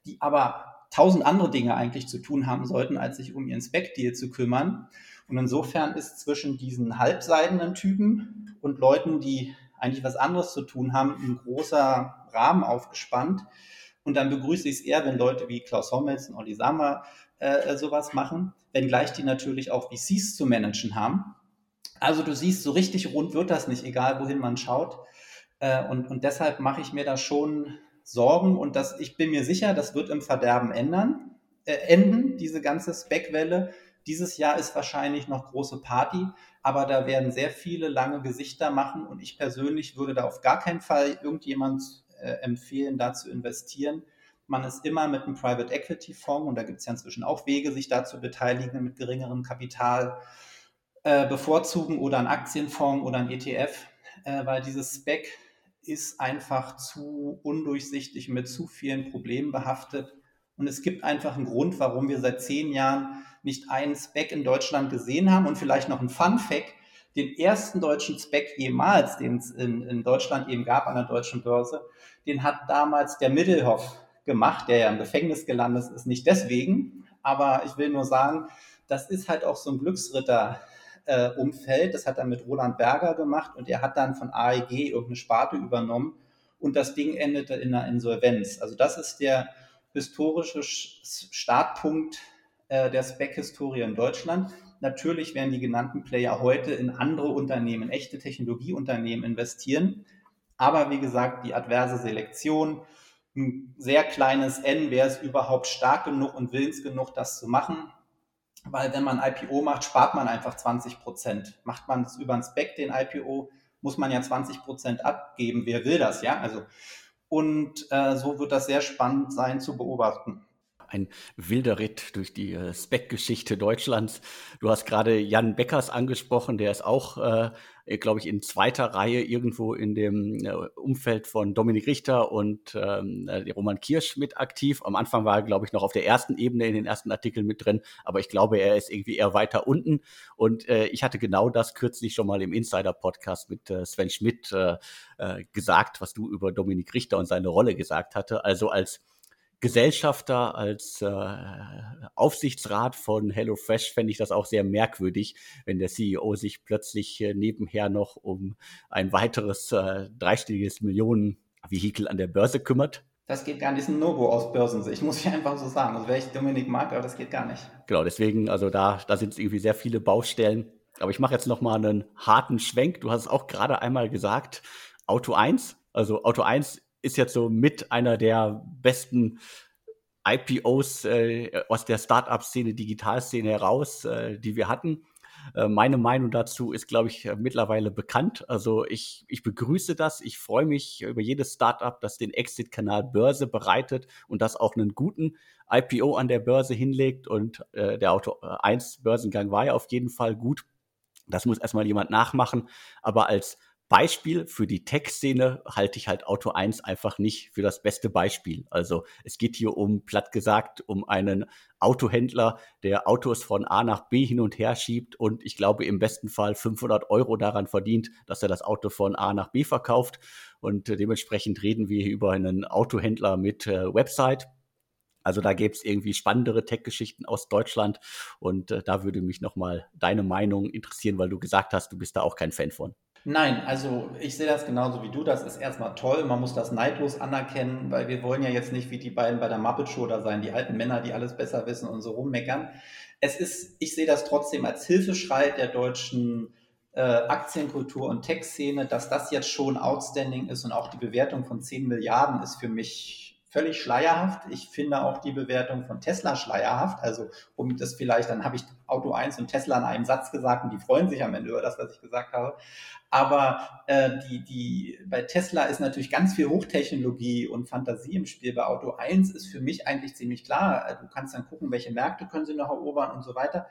die aber tausend andere Dinge eigentlich zu tun haben sollten, als sich um ihren Spec-Deal zu kümmern. Und insofern ist zwischen diesen halbseidenen Typen und Leuten, die eigentlich was anderes zu tun haben, ein großer Rahmen aufgespannt. Und dann begrüße ich es eher, wenn Leute wie Klaus Hommels und Olli Sammer äh, sowas machen, wenngleich die natürlich auch VCs zu managen haben. Also du siehst, so richtig rund wird das nicht, egal wohin man schaut. Äh, und, und deshalb mache ich mir da schon sorgen und das, ich bin mir sicher, das wird im Verderben ändern, äh, enden, diese ganze Speckwelle. Dieses Jahr ist wahrscheinlich noch große Party, aber da werden sehr viele lange Gesichter machen und ich persönlich würde da auf gar keinen Fall irgendjemand äh, empfehlen, da zu investieren. Man ist immer mit einem Private Equity Fonds und da gibt es ja inzwischen auch Wege, sich da zu beteiligen mit geringerem Kapital äh, bevorzugen oder ein Aktienfonds oder ein ETF, äh, weil dieses Spec ist einfach zu undurchsichtig mit zu vielen Problemen behaftet. Und es gibt einfach einen Grund, warum wir seit zehn Jahren nicht einen Spec in Deutschland gesehen haben. Und vielleicht noch ein Fun Fact. Den ersten deutschen Spec jemals, den es in, in Deutschland eben gab an der deutschen Börse, den hat damals der Middelhoff gemacht, der ja im Gefängnis gelandet ist. Nicht deswegen, aber ich will nur sagen, das ist halt auch so ein Glücksritter äh, Umfeld. Das hat er mit Roland Berger gemacht und er hat dann von AEG irgendeine Sparte übernommen und das Ding endete in einer Insolvenz. Also das ist der historische Startpunkt äh, der Spec-Historie in Deutschland. Natürlich werden die genannten Player heute in andere Unternehmen, echte Technologieunternehmen investieren. Aber wie gesagt, die adverse Selektion, ein sehr kleines N, wer ist überhaupt stark genug und willens genug, das zu machen, weil wenn man IPO macht, spart man einfach 20 Prozent. Macht man es über ein Spec, den IPO, muss man ja 20 Prozent abgeben. Wer will das, ja? Also, und äh, so wird das sehr spannend sein zu beobachten ein wilder Ritt durch die äh, Spec-Geschichte Deutschlands. Du hast gerade Jan Beckers angesprochen, der ist auch, äh, glaube ich, in zweiter Reihe irgendwo in dem äh, Umfeld von Dominik Richter und ähm, äh, Roman Kirsch mit aktiv. Am Anfang war er, glaube ich, noch auf der ersten Ebene in den ersten Artikeln mit drin, aber ich glaube, er ist irgendwie eher weiter unten. Und äh, ich hatte genau das kürzlich schon mal im Insider-Podcast mit äh, Sven Schmidt äh, äh, gesagt, was du über Dominik Richter und seine Rolle gesagt hatte. Also als Gesellschafter, als äh, Aufsichtsrat von HelloFresh fände ich das auch sehr merkwürdig, wenn der CEO sich plötzlich äh, nebenher noch um ein weiteres äh, dreistelliges Millionenvehikel an der Börse kümmert. Das geht gar nicht, das ist ein No-Go aus Börsensicht, muss ich einfach so sagen. Also wäre ich Dominik mag, aber das geht gar nicht. Genau, deswegen, also da, da sind irgendwie sehr viele Baustellen. Aber ich mache jetzt noch mal einen harten Schwenk. Du hast es auch gerade einmal gesagt, Auto 1. Also Auto 1 ist jetzt so mit einer der besten IPOs äh, aus der Startup-Szene, Digitalszene heraus, äh, die wir hatten. Äh, meine Meinung dazu ist, glaube ich, mittlerweile bekannt. Also ich, ich begrüße das. Ich freue mich über jedes Startup, das den Exit-Kanal Börse bereitet und das auch einen guten IPO an der Börse hinlegt. Und äh, der Auto 1 Börsengang war ja auf jeden Fall gut. Das muss erstmal jemand nachmachen. Aber als Beispiel für die Tech-Szene halte ich halt Auto 1 einfach nicht für das beste Beispiel. Also es geht hier um, platt gesagt, um einen Autohändler, der Autos von A nach B hin und her schiebt und ich glaube im besten Fall 500 Euro daran verdient, dass er das Auto von A nach B verkauft. Und dementsprechend reden wir hier über einen Autohändler mit äh, Website. Also da gäbe es irgendwie spannendere Tech-Geschichten aus Deutschland und äh, da würde mich nochmal deine Meinung interessieren, weil du gesagt hast, du bist da auch kein Fan von. Nein, also ich sehe das genauso wie du. Das ist erstmal toll. Man muss das neidlos anerkennen, weil wir wollen ja jetzt nicht wie die beiden bei der Muppet Show da sein, die alten Männer, die alles besser wissen und so rummeckern. Es ist, ich sehe das trotzdem als Hilfeschrei der deutschen äh, Aktienkultur und Tech-Szene, dass das jetzt schon outstanding ist und auch die Bewertung von 10 Milliarden ist für mich völlig schleierhaft. Ich finde auch die Bewertung von Tesla schleierhaft. Also um das vielleicht, dann habe ich Auto 1 und Tesla in einem Satz gesagt und die freuen sich am Ende über das, was ich gesagt habe. Aber äh, die, die, bei Tesla ist natürlich ganz viel Hochtechnologie und Fantasie im Spiel. Bei Auto 1 ist für mich eigentlich ziemlich klar. Du kannst dann gucken, welche Märkte können sie noch erobern und so weiter.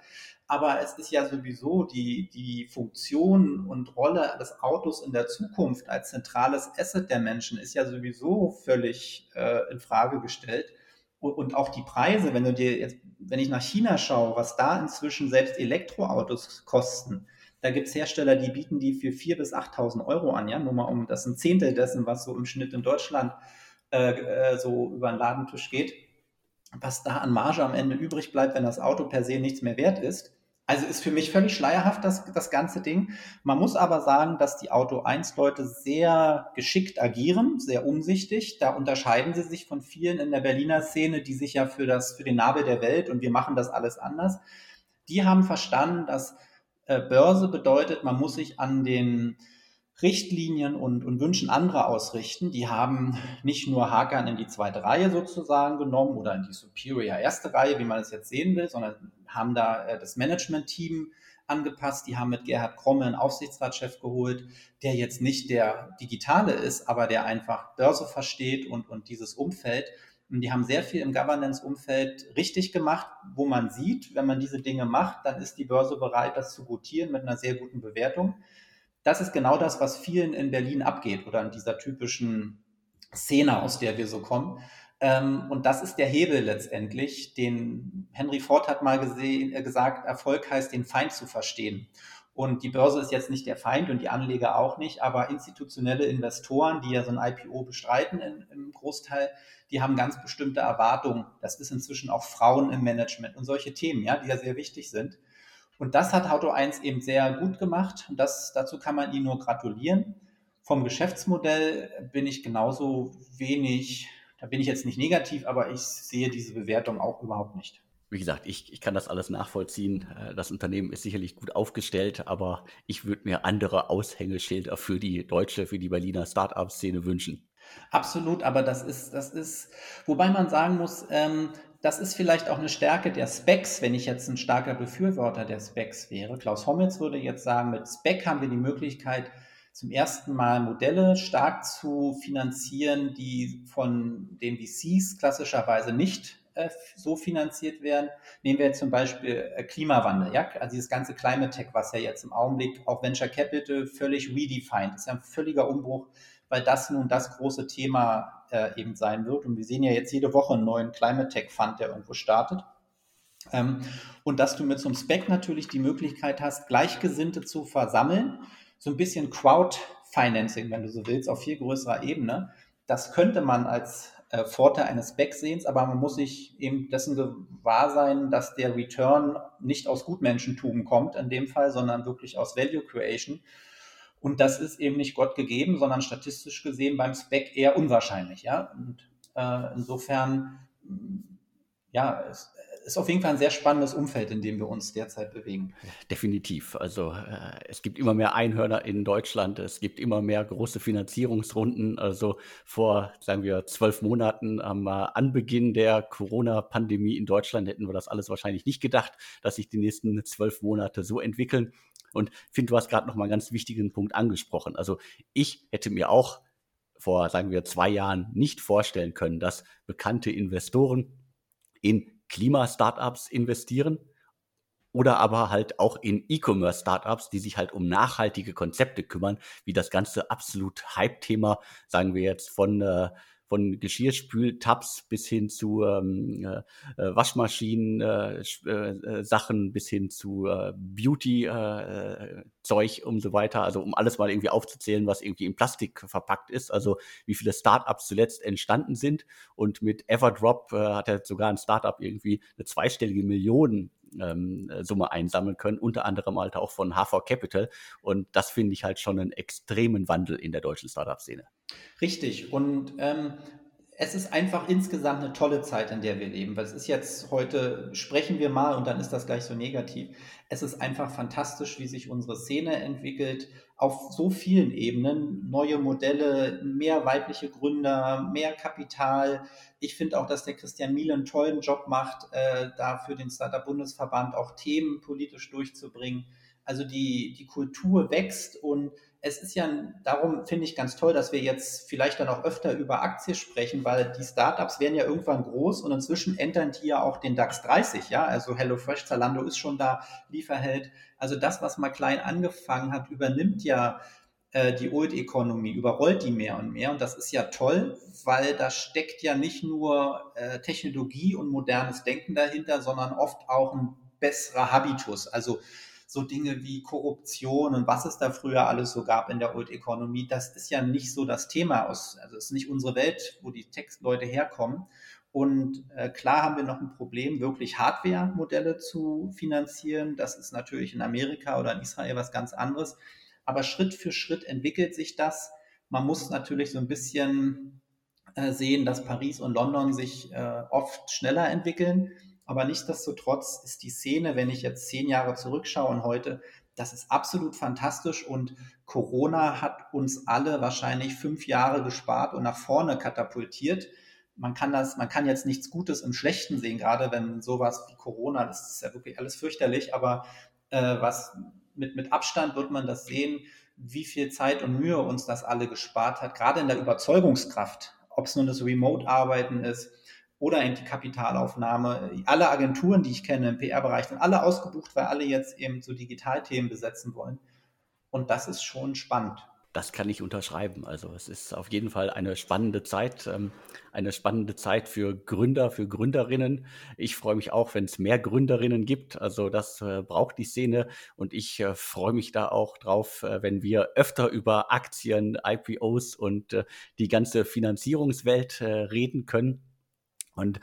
Aber es ist ja sowieso die, die Funktion und Rolle des Autos in der Zukunft als zentrales Asset der Menschen ist ja sowieso völlig äh, in Frage gestellt. Und, und auch die Preise, wenn du dir jetzt, wenn ich nach China schaue, was da inzwischen selbst Elektroautos kosten, da gibt es Hersteller, die bieten die für 4.000 bis 8.000 Euro an, ja, nur mal um, das ein Zehntel dessen, was so im Schnitt in Deutschland äh, äh, so über den Ladentisch geht. Was da an Marge am Ende übrig bleibt, wenn das Auto per se nichts mehr wert ist. Also ist für mich völlig schleierhaft das, das ganze Ding. Man muss aber sagen, dass die Auto 1 Leute sehr geschickt agieren, sehr umsichtig. Da unterscheiden sie sich von vielen in der Berliner Szene, die sich ja für das, für den Nabel der Welt und wir machen das alles anders. Die haben verstanden, dass äh, Börse bedeutet, man muss sich an den Richtlinien und, und Wünschen anderer ausrichten. Die haben nicht nur Hakan in die zweite Reihe sozusagen genommen oder in die Superior erste Reihe, wie man es jetzt sehen will, sondern haben da äh, das Management-Team angepasst. Die haben mit Gerhard Kromme einen Aufsichtsratschef geholt, der jetzt nicht der Digitale ist, aber der einfach Börse versteht und, und dieses Umfeld. Und die haben sehr viel im Governance-Umfeld richtig gemacht, wo man sieht, wenn man diese Dinge macht, dann ist die Börse bereit, das zu gutieren mit einer sehr guten Bewertung. Das ist genau das, was vielen in Berlin abgeht oder in dieser typischen Szene, aus der wir so kommen. Ähm, und das ist der Hebel letztendlich, den Henry Ford hat mal gesehen, äh, gesagt, Erfolg heißt, den Feind zu verstehen. Und die Börse ist jetzt nicht der Feind und die Anleger auch nicht, aber institutionelle Investoren, die ja so ein IPO bestreiten in, im Großteil, die haben ganz bestimmte Erwartungen. Das ist inzwischen auch Frauen im Management und solche Themen, ja, die ja sehr wichtig sind. Und das hat Auto 1 eben sehr gut gemacht und das, dazu kann man ihnen nur gratulieren. Vom Geschäftsmodell bin ich genauso wenig, da bin ich jetzt nicht negativ, aber ich sehe diese Bewertung auch überhaupt nicht wie gesagt, ich, ich kann das alles nachvollziehen. Äh, das Unternehmen ist sicherlich gut aufgestellt, aber ich würde mir andere Aushängeschilder für die deutsche, für die Berliner Start-up-Szene wünschen. Absolut, aber das ist, das ist, wobei man sagen muss, ähm, das ist vielleicht auch eine Stärke der Specs, wenn ich jetzt ein starker Befürworter der Specs wäre. Klaus Hommitz würde jetzt sagen, mit Spec haben wir die Möglichkeit, zum ersten Mal Modelle stark zu finanzieren, die von den VCs klassischerweise nicht äh, so finanziert werden. Nehmen wir jetzt zum Beispiel äh, Klimawandel, ja, also dieses ganze Climate Tech, was ja jetzt im Augenblick auch Venture Capital völlig redefined ist, ja ein völliger Umbruch, weil das nun das große Thema äh, eben sein wird. Und wir sehen ja jetzt jede Woche einen neuen Climate Tech Fund, der irgendwo startet. Ähm, und dass du mit so einem Spec natürlich die Möglichkeit hast, Gleichgesinnte zu versammeln, so ein bisschen Crowdfinancing, wenn du so willst, auf viel größerer Ebene. Das könnte man als äh, Vorteil eines Backsehens, aber man muss sich eben dessen gewahr sein, dass der Return nicht aus Gutmenschentum kommt in dem Fall, sondern wirklich aus Value Creation. Und das ist eben nicht Gott gegeben, sondern statistisch gesehen beim Spec eher unwahrscheinlich. Ja? Und äh, insofern, ja, es, ist auf jeden Fall ein sehr spannendes Umfeld, in dem wir uns derzeit bewegen. Definitiv. Also äh, es gibt immer mehr Einhörner in Deutschland, es gibt immer mehr große Finanzierungsrunden. Also vor, sagen wir, zwölf Monaten am äh, Anbeginn der Corona-Pandemie in Deutschland hätten wir das alles wahrscheinlich nicht gedacht, dass sich die nächsten zwölf Monate so entwickeln. Und ich finde, du hast gerade noch mal einen ganz wichtigen Punkt angesprochen. Also ich hätte mir auch vor, sagen wir, zwei Jahren nicht vorstellen können, dass bekannte Investoren in Klima-Startups investieren oder aber halt auch in E-Commerce-Startups, die sich halt um nachhaltige Konzepte kümmern, wie das ganze absolut Hype-Thema, sagen wir jetzt von äh, von Geschirrspültabs bis hin zu ähm, äh, äh Waschmaschinen, äh, äh, Sachen bis hin zu äh, Beauty-Zeug äh, und so weiter. Also um alles mal irgendwie aufzuzählen, was irgendwie in Plastik verpackt ist. Also wie viele Startups zuletzt entstanden sind. Und mit Everdrop hat er sogar ein Startup irgendwie eine zweistellige Million ähm, Summe einsammeln können, unter anderem halt auch von HV Capital. Und das finde ich halt schon einen extremen Wandel in der deutschen Startup-Szene. Richtig. Und ähm, es ist einfach insgesamt eine tolle Zeit, in der wir leben. Weil es ist jetzt heute, sprechen wir mal und dann ist das gleich so negativ. Es ist einfach fantastisch, wie sich unsere Szene entwickelt auf so vielen Ebenen. Neue Modelle, mehr weibliche Gründer, mehr Kapital. Ich finde auch, dass der Christian Miele einen tollen Job macht, äh, da für den Startup-Bundesverband auch Themen politisch durchzubringen. Also die, die Kultur wächst und es ist ja, darum finde ich ganz toll, dass wir jetzt vielleicht dann auch öfter über Aktien sprechen, weil die Startups werden ja irgendwann groß und inzwischen entern die ja auch den DAX 30, ja, also HelloFresh, Zalando ist schon da, Lieferheld. Also das, was mal klein angefangen hat, übernimmt ja äh, die Old Economy, überrollt die mehr und mehr und das ist ja toll, weil da steckt ja nicht nur äh, Technologie und modernes Denken dahinter, sondern oft auch ein besserer Habitus. Also so Dinge wie Korruption und was es da früher alles so gab in der Old Economy, das ist ja nicht so das Thema aus, also es ist nicht unsere Welt, wo die Textleute herkommen. Und äh, klar haben wir noch ein Problem, wirklich Hardware-Modelle zu finanzieren. Das ist natürlich in Amerika oder in Israel was ganz anderes. Aber Schritt für Schritt entwickelt sich das. Man muss natürlich so ein bisschen äh, sehen, dass Paris und London sich äh, oft schneller entwickeln. Aber nichtsdestotrotz ist die Szene, wenn ich jetzt zehn Jahre zurückschaue und heute, das ist absolut fantastisch und Corona hat uns alle wahrscheinlich fünf Jahre gespart und nach vorne katapultiert. Man kann das, man kann jetzt nichts Gutes im Schlechten sehen, gerade wenn sowas wie Corona, das ist ja wirklich alles fürchterlich, aber äh, was mit, mit Abstand wird man das sehen, wie viel Zeit und Mühe uns das alle gespart hat, gerade in der Überzeugungskraft, ob es nun das Remote-Arbeiten ist, oder eben die Kapitalaufnahme. Alle Agenturen, die ich kenne im PR-Bereich, sind alle ausgebucht, weil alle jetzt eben so Digitalthemen besetzen wollen. Und das ist schon spannend. Das kann ich unterschreiben. Also es ist auf jeden Fall eine spannende Zeit, ähm, eine spannende Zeit für Gründer, für Gründerinnen. Ich freue mich auch, wenn es mehr Gründerinnen gibt. Also das äh, braucht die Szene und ich äh, freue mich da auch drauf, äh, wenn wir öfter über Aktien, IPOs und die ganze Finanzierungswelt reden können. Und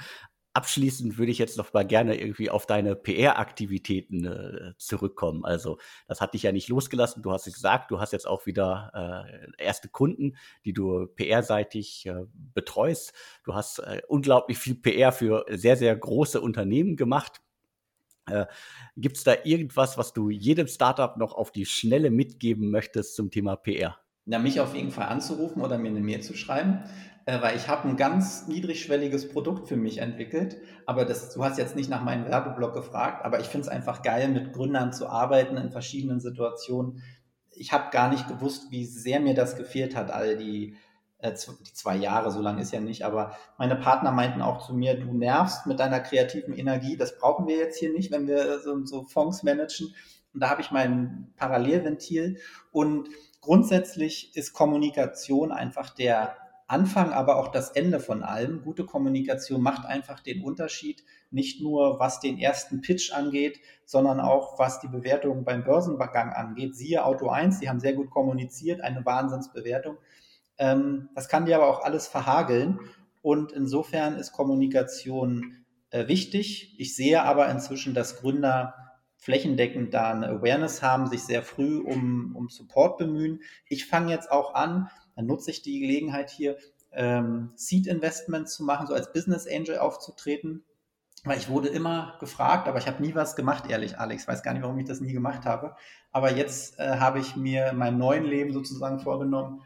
abschließend würde ich jetzt noch mal gerne irgendwie auf deine PR-Aktivitäten äh, zurückkommen. Also das hat dich ja nicht losgelassen. Du hast es gesagt, du hast jetzt auch wieder äh, erste Kunden, die du PR-seitig äh, betreust. Du hast äh, unglaublich viel PR für sehr, sehr große Unternehmen gemacht. Äh, Gibt es da irgendwas, was du jedem Startup noch auf die Schnelle mitgeben möchtest zum Thema PR? Na, mich auf jeden Fall anzurufen oder mir eine Mail zu schreiben äh, weil ich habe ein ganz niedrigschwelliges Produkt für mich entwickelt. Aber das, du hast jetzt nicht nach meinem Werbeblock gefragt, aber ich finde es einfach geil, mit Gründern zu arbeiten in verschiedenen Situationen. Ich habe gar nicht gewusst, wie sehr mir das gefehlt hat, all die, äh, die zwei Jahre, so lange ist ja nicht, aber meine Partner meinten auch zu mir, du nervst mit deiner kreativen Energie, das brauchen wir jetzt hier nicht, wenn wir so, so Fonds managen. Und da habe ich mein Parallelventil und grundsätzlich ist Kommunikation einfach der Anfang, aber auch das Ende von allem. Gute Kommunikation macht einfach den Unterschied, nicht nur was den ersten Pitch angeht, sondern auch was die Bewertung beim Börsengang angeht. Siehe Auto 1, die haben sehr gut kommuniziert, eine Wahnsinnsbewertung. Ähm, das kann dir aber auch alles verhageln und insofern ist Kommunikation äh, wichtig. Ich sehe aber inzwischen, dass Gründer flächendeckend da eine Awareness haben, sich sehr früh um, um Support bemühen. Ich fange jetzt auch an, dann nutze ich die Gelegenheit hier, ähm, Seed Investments zu machen, so als Business Angel aufzutreten. Weil ich wurde immer gefragt, aber ich habe nie was gemacht, ehrlich, Alex. Ich weiß gar nicht, warum ich das nie gemacht habe. Aber jetzt äh, habe ich mir in meinem neuen Leben sozusagen vorgenommen,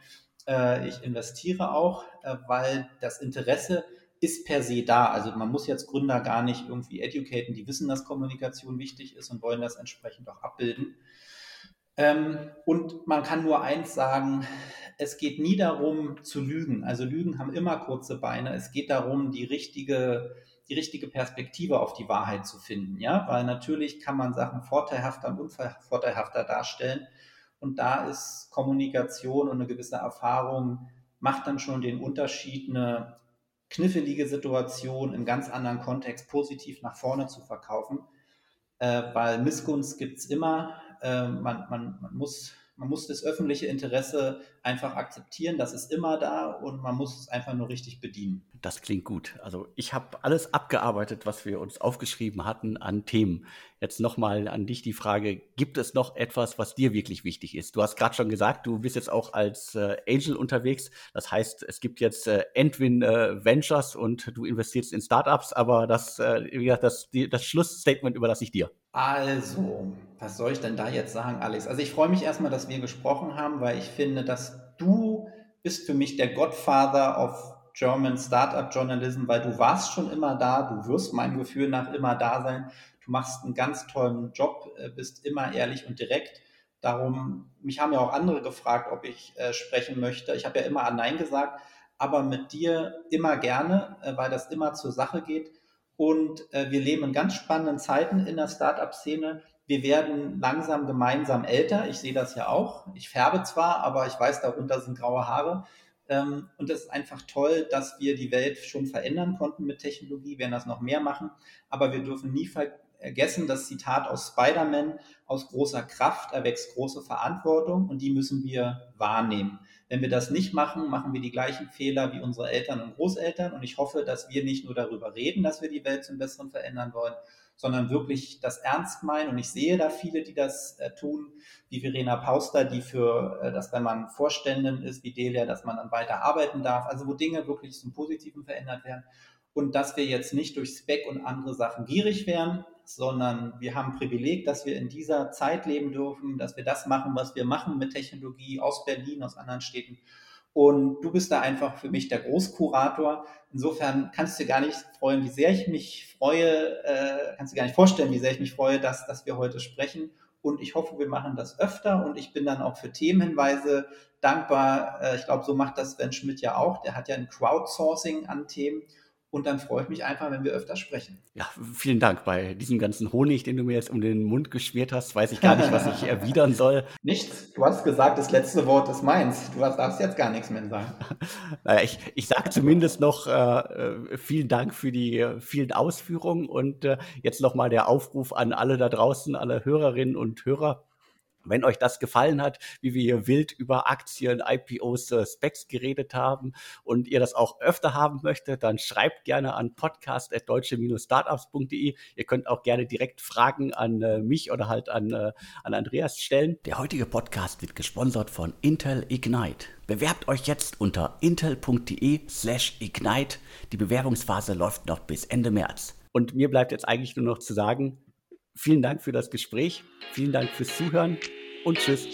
äh, ich investiere auch, äh, weil das Interesse ist per se da. Also man muss jetzt Gründer gar nicht irgendwie educaten, die wissen, dass Kommunikation wichtig ist und wollen das entsprechend auch abbilden. Ähm, und man kann nur eins sagen, es geht nie darum zu lügen. Also Lügen haben immer kurze Beine. Es geht darum, die richtige, die richtige Perspektive auf die Wahrheit zu finden. Ja, weil natürlich kann man Sachen vorteilhafter und unvorteilhafter darstellen. Und da ist Kommunikation und eine gewisse Erfahrung macht dann schon den Unterschied, eine kniffelige Situation im ganz anderen Kontext positiv nach vorne zu verkaufen. Äh, weil Missgunst gibt es immer äh, man, man, man muss man muss das öffentliche Interesse einfach akzeptieren, das ist immer da und man muss es einfach nur richtig bedienen. Das klingt gut. Also ich habe alles abgearbeitet, was wir uns aufgeschrieben hatten an Themen. Jetzt nochmal an dich die Frage, gibt es noch etwas, was dir wirklich wichtig ist? Du hast gerade schon gesagt, du bist jetzt auch als äh, Angel unterwegs. Das heißt, es gibt jetzt äh, Entwin äh, Ventures und du investierst in Startups, aber das, äh, wie gesagt, das, das Schlussstatement überlasse ich dir. Also, was soll ich denn da jetzt sagen, Alex? Also ich freue mich erstmal, dass wir gesprochen haben, weil ich finde, dass du bist für mich der Godfather of German Startup Journalism, weil du warst schon immer da, du wirst meinem Gefühl nach immer da sein. Du machst einen ganz tollen Job, äh, bist immer ehrlich und direkt. Darum, mich haben ja auch andere gefragt, ob ich äh, sprechen möchte. Ich habe ja immer Nein gesagt, aber mit dir immer gerne, äh, weil das immer zur Sache geht. Und äh, wir leben in ganz spannenden Zeiten in der Startup-Szene. Wir werden langsam gemeinsam älter. Ich sehe das ja auch. Ich färbe zwar, aber ich weiß, darunter sind graue Haare. Ähm, und es ist einfach toll, dass wir die Welt schon verändern konnten mit Technologie, werden das noch mehr machen. Aber wir dürfen nie vergessen, das Zitat aus Spider-Man, aus großer Kraft erwächst große Verantwortung und die müssen wir wahrnehmen. Wenn wir das nicht machen, machen wir die gleichen Fehler wie unsere Eltern und Großeltern. Und ich hoffe, dass wir nicht nur darüber reden, dass wir die Welt zum Besseren verändern wollen, sondern wirklich das ernst meinen. Und ich sehe da viele, die das äh, tun, wie Verena Pauster, die für, äh, dass wenn man Vorständin ist, wie Delia, dass man dann weiter arbeiten darf. Also wo Dinge wirklich zum Positiven verändert werden. Und dass wir jetzt nicht durch Spec und andere Sachen gierig werden, sondern wir haben Privileg, dass wir in dieser Zeit leben dürfen, dass wir das machen, was wir machen mit Technologie aus Berlin, aus anderen Städten und du bist da einfach für mich der Großkurator. Insofern kannst du dir gar nicht freuen, wie sehr ich mich freue, äh, kannst du gar nicht vorstellen, wie sehr ich mich freue, dass, dass wir heute sprechen. Und ich hoffe, wir machen das öfter. Und ich bin dann auch für Themenhinweise dankbar. Äh, ich glaube, so macht das Sven Schmidt ja auch. Der hat ja ein Crowdsourcing an Themen. Und dann freue ich mich einfach, wenn wir öfter sprechen. Ja, vielen Dank. Bei diesem ganzen Honig, den du mir jetzt um den Mund geschmiert hast, weiß ich gar nicht, was ich erwidern soll. Nichts. Du hast gesagt, das letzte Wort ist meins. Du darfst jetzt gar nichts mehr sagen. naja, ich, ich sage zumindest noch äh, äh, vielen Dank für die äh, vielen Ausführungen und äh, jetzt nochmal der Aufruf an alle da draußen, alle Hörerinnen und Hörer wenn euch das gefallen hat, wie wir hier wild über Aktien, IPOs, äh, Specs geredet haben und ihr das auch öfter haben möchtet, dann schreibt gerne an podcast.deutsche-startups.de. Ihr könnt auch gerne direkt Fragen an äh, mich oder halt an, äh, an Andreas stellen. Der heutige Podcast wird gesponsert von Intel Ignite. Bewerbt euch jetzt unter intel.de slash ignite. Die Bewerbungsphase läuft noch bis Ende März. Und mir bleibt jetzt eigentlich nur noch zu sagen, vielen Dank für das Gespräch, vielen Dank fürs Zuhören und tschüss.